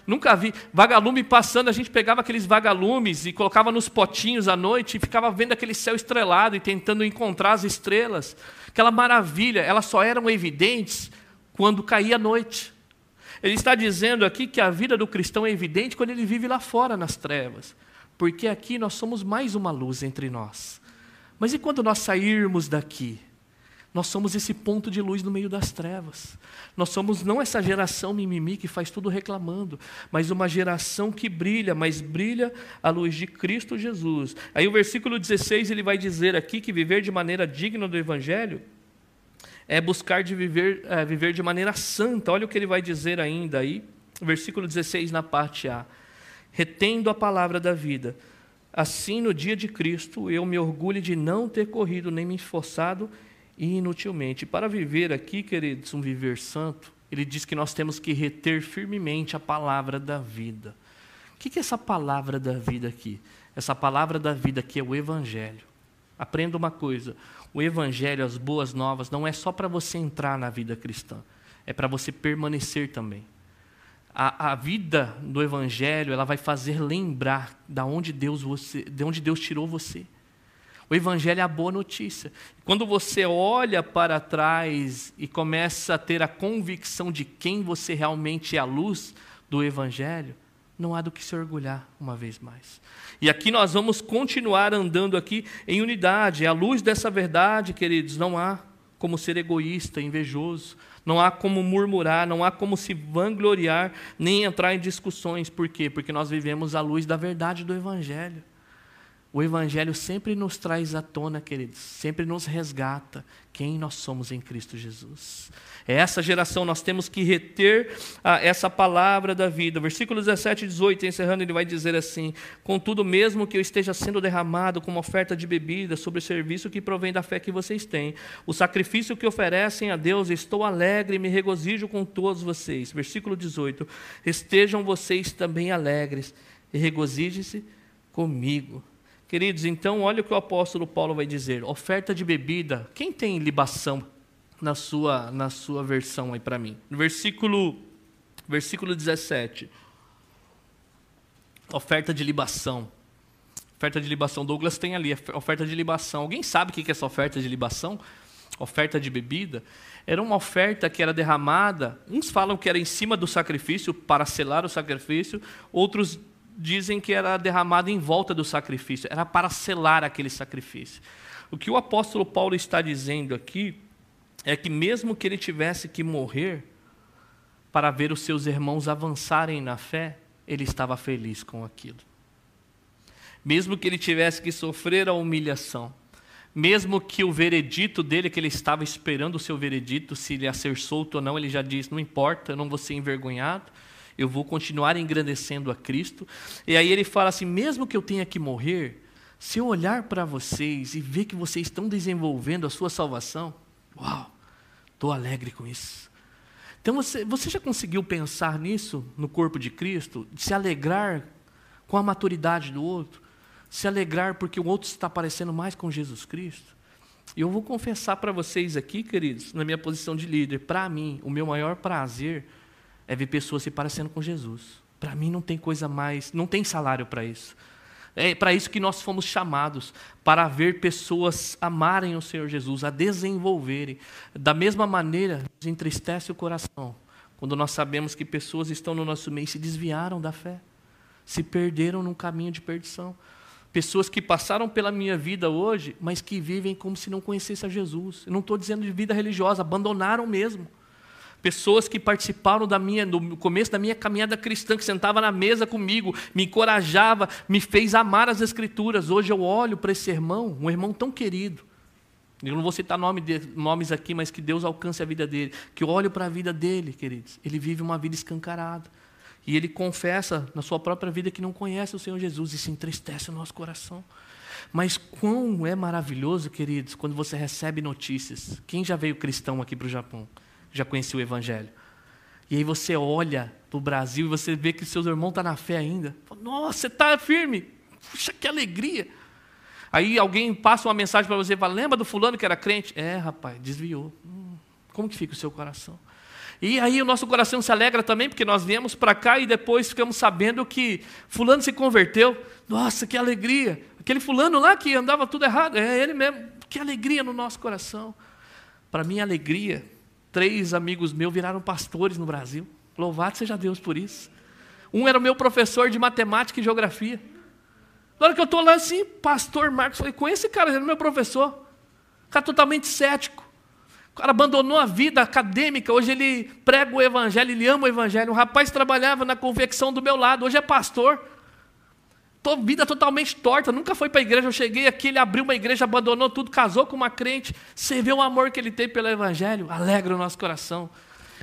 Nunca vi. Vagalume passando, a gente pegava aqueles vagalumes e colocava nos potinhos à noite e ficava vendo aquele céu estrelado e tentando encontrar as estrelas. Aquela maravilha, elas só eram evidentes quando caía a noite. Ele está dizendo aqui que a vida do cristão é evidente quando ele vive lá fora nas trevas, porque aqui nós somos mais uma luz entre nós. Mas e quando nós sairmos daqui? Nós somos esse ponto de luz no meio das trevas. Nós somos não essa geração mimimi que faz tudo reclamando, mas uma geração que brilha, mas brilha a luz de Cristo Jesus. Aí o versículo 16 ele vai dizer aqui que viver de maneira digna do evangelho é buscar de viver, é, viver de maneira santa. Olha o que ele vai dizer ainda aí, versículo 16 na parte A. Retendo a palavra da vida. Assim, no dia de Cristo, eu me orgulho de não ter corrido nem me esforçado inutilmente. Para viver aqui, queridos, um viver santo, ele diz que nós temos que reter firmemente a palavra da vida. que é essa palavra da vida aqui? Essa palavra da vida aqui é o Evangelho. Aprenda uma coisa: o Evangelho, as boas novas, não é só para você entrar na vida cristã, é para você permanecer também. A, a, vida do Evangelho ela vai fazer lembrar da onde Deus você, de onde Deus tirou você. O Evangelho é a boa notícia. Quando você olha para trás e começa a ter a convicção de quem você realmente é a luz do Evangelho, não há do que se orgulhar uma vez mais. E aqui nós vamos continuar andando aqui em unidade. É a luz dessa verdade, queridos, não há como ser egoísta, invejoso, não há como murmurar, não há como se vangloriar, nem entrar em discussões. Por quê? Porque nós vivemos a luz da verdade do Evangelho. O Evangelho sempre nos traz à tona, queridos, sempre nos resgata quem nós somos em Cristo Jesus. É essa geração, nós temos que reter ah, essa palavra da vida. Versículo 17 e 18, encerrando, ele vai dizer assim: Contudo, mesmo que eu esteja sendo derramado como oferta de bebida sobre o serviço que provém da fé que vocês têm, o sacrifício que oferecem a Deus, estou alegre e me regozijo com todos vocês. Versículo 18: Estejam vocês também alegres e regozijem-se comigo. Queridos, então olha o que o apóstolo Paulo vai dizer: oferta de bebida. Quem tem libação na sua, na sua versão aí para mim? No versículo, versículo 17. Oferta de libação. Oferta de libação. Douglas tem ali, oferta de libação. Alguém sabe o que é essa oferta de libação? Oferta de bebida? Era uma oferta que era derramada. Uns falam que era em cima do sacrifício, para selar o sacrifício. Outros dizem que era derramado em volta do sacrifício, era para selar aquele sacrifício. O que o apóstolo Paulo está dizendo aqui é que, mesmo que ele tivesse que morrer para ver os seus irmãos avançarem na fé, ele estava feliz com aquilo. Mesmo que ele tivesse que sofrer a humilhação, mesmo que o veredito dele, que ele estava esperando o seu veredito, se ele ia ser solto ou não, ele já disse: não importa, eu não vou ser envergonhado eu vou continuar engrandecendo a Cristo. E aí ele fala assim: mesmo que eu tenha que morrer, se eu olhar para vocês e ver que vocês estão desenvolvendo a sua salvação, uau, estou alegre com isso. Então você, você já conseguiu pensar nisso no corpo de Cristo? De se alegrar com a maturidade do outro? Se alegrar porque o outro está parecendo mais com Jesus Cristo? E eu vou confessar para vocês aqui, queridos, na minha posição de líder, para mim, o meu maior prazer é ver pessoas se parecendo com Jesus. Para mim não tem coisa mais, não tem salário para isso. É para isso que nós fomos chamados, para ver pessoas amarem o Senhor Jesus, a desenvolverem. Da mesma maneira, nos entristece o coração quando nós sabemos que pessoas estão no nosso meio e se desviaram da fé, se perderam num caminho de perdição. Pessoas que passaram pela minha vida hoje, mas que vivem como se não conhecessem a Jesus. Eu não estou dizendo de vida religiosa, abandonaram mesmo. Pessoas que participaram da minha, do começo da minha caminhada cristã, que sentava na mesa comigo, me encorajava, me fez amar as Escrituras. Hoje eu olho para esse irmão, um irmão tão querido. Eu não vou citar nome de, nomes aqui, mas que Deus alcance a vida dele. Que eu olho para a vida dele, queridos. Ele vive uma vida escancarada. E ele confessa na sua própria vida que não conhece o Senhor Jesus se entristece o nosso coração. Mas quão é maravilhoso, queridos, quando você recebe notícias. Quem já veio cristão aqui para o Japão? Já conhecia o Evangelho. E aí você olha para o Brasil e você vê que seus irmãos estão tá na fé ainda. Nossa, você está firme. Puxa, que alegria. Aí alguém passa uma mensagem para você e fala, lembra do fulano que era crente? É, rapaz, desviou. Hum, como que fica o seu coração? E aí o nosso coração se alegra também, porque nós viemos para cá e depois ficamos sabendo que fulano se converteu. Nossa, que alegria. Aquele fulano lá que andava tudo errado, é ele mesmo. Que alegria no nosso coração. Para mim, alegria Três amigos meus viraram pastores no Brasil. Louvado seja Deus por isso. Um era o meu professor de matemática e geografia. Na hora que eu estou lá assim, pastor Marcos, falei, com esse cara, ele era meu professor. O cara totalmente cético. O cara abandonou a vida acadêmica, hoje ele prega o evangelho, ele ama o evangelho. Um rapaz trabalhava na confecção do meu lado, hoje é pastor vida totalmente torta, nunca foi para a igreja. Eu cheguei aqui, ele abriu uma igreja, abandonou tudo, casou com uma crente. Você vê o amor que ele tem pelo Evangelho, alegra o nosso coração.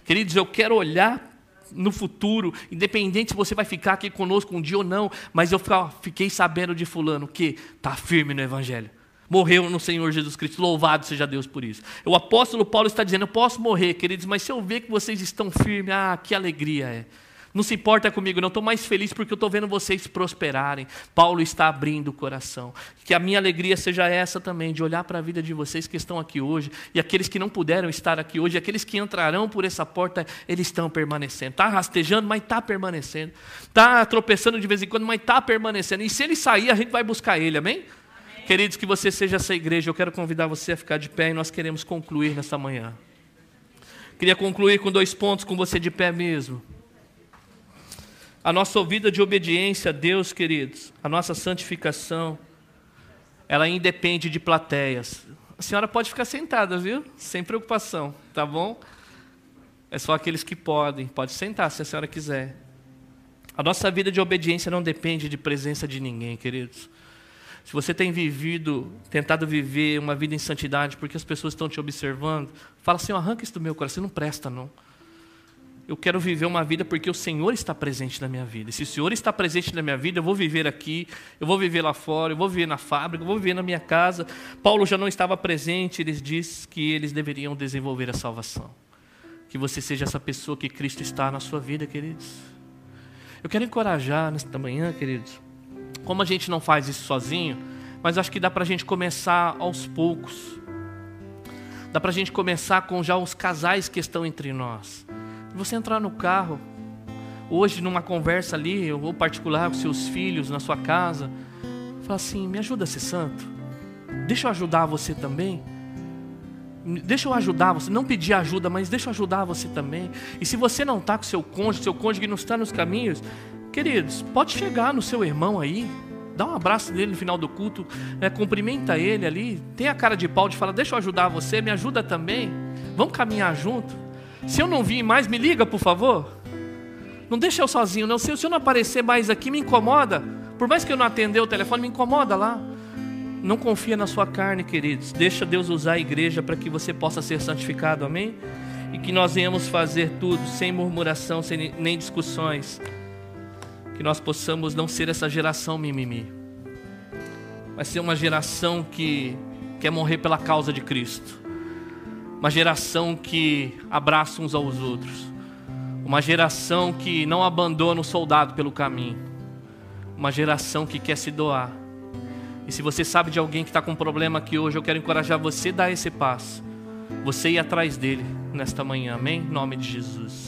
Queridos, eu quero olhar no futuro, independente se você vai ficar aqui conosco um dia ou não, mas eu fiquei sabendo de Fulano que está firme no Evangelho. Morreu no Senhor Jesus Cristo, louvado seja Deus por isso. O apóstolo Paulo está dizendo: Eu posso morrer, queridos, mas se eu ver que vocês estão firmes, ah, que alegria é. Não se importa comigo, não. Estou mais feliz porque eu estou vendo vocês prosperarem. Paulo está abrindo o coração. Que a minha alegria seja essa também, de olhar para a vida de vocês que estão aqui hoje, e aqueles que não puderam estar aqui hoje, aqueles que entrarão por essa porta, eles estão permanecendo. Está rastejando, mas está permanecendo. Está tropeçando de vez em quando, mas está permanecendo. E se ele sair, a gente vai buscar ele, amém? amém? Queridos, que você seja essa igreja. Eu quero convidar você a ficar de pé e nós queremos concluir nessa manhã. Queria concluir com dois pontos com você de pé mesmo. A nossa vida de obediência a Deus, queridos, a nossa santificação, ela independe de plateias. A senhora pode ficar sentada, viu? Sem preocupação, tá bom? É só aqueles que podem. Pode sentar se a senhora quiser. A nossa vida de obediência não depende de presença de ninguém, queridos. Se você tem vivido, tentado viver uma vida em santidade porque as pessoas estão te observando, fala assim: arranca isso do meu coração, não presta não. Eu quero viver uma vida porque o Senhor está presente na minha vida. E se o Senhor está presente na minha vida, eu vou viver aqui, eu vou viver lá fora, eu vou viver na fábrica, eu vou viver na minha casa. Paulo já não estava presente, ele diz que eles deveriam desenvolver a salvação. Que você seja essa pessoa que Cristo está na sua vida, queridos. Eu quero encorajar nesta manhã, queridos, como a gente não faz isso sozinho, mas acho que dá para a gente começar aos poucos. Dá para a gente começar com já os casais que estão entre nós. Você entrar no carro, hoje numa conversa ali, ou particular com seus filhos, na sua casa, falar assim: me ajuda a ser santo. Deixa eu ajudar você também. Deixa eu ajudar você, não pedir ajuda, mas deixa eu ajudar você também. E se você não está com seu cônjuge, seu cônjuge não está nos caminhos, Queridos, pode chegar no seu irmão aí, dá um abraço nele no final do culto, né, cumprimenta ele ali, tem a cara de pau de falar, deixa eu ajudar você, me ajuda também, vamos caminhar junto. Se eu não vir mais, me liga, por favor. Não deixa eu sozinho, não. Se eu não aparecer mais aqui, me incomoda. Por mais que eu não atender o telefone, me incomoda lá. Não confia na sua carne, queridos. Deixa Deus usar a igreja para que você possa ser santificado, amém? E que nós venhamos fazer tudo sem murmuração, sem nem discussões que nós possamos não ser essa geração mimimi, mas ser uma geração que quer morrer pela causa de Cristo, uma geração que abraça uns aos outros, uma geração que não abandona o soldado pelo caminho, uma geração que quer se doar. E se você sabe de alguém que está com um problema aqui hoje, eu quero encorajar você a dar esse passo, você ir atrás dele nesta manhã, amém? Em nome de Jesus.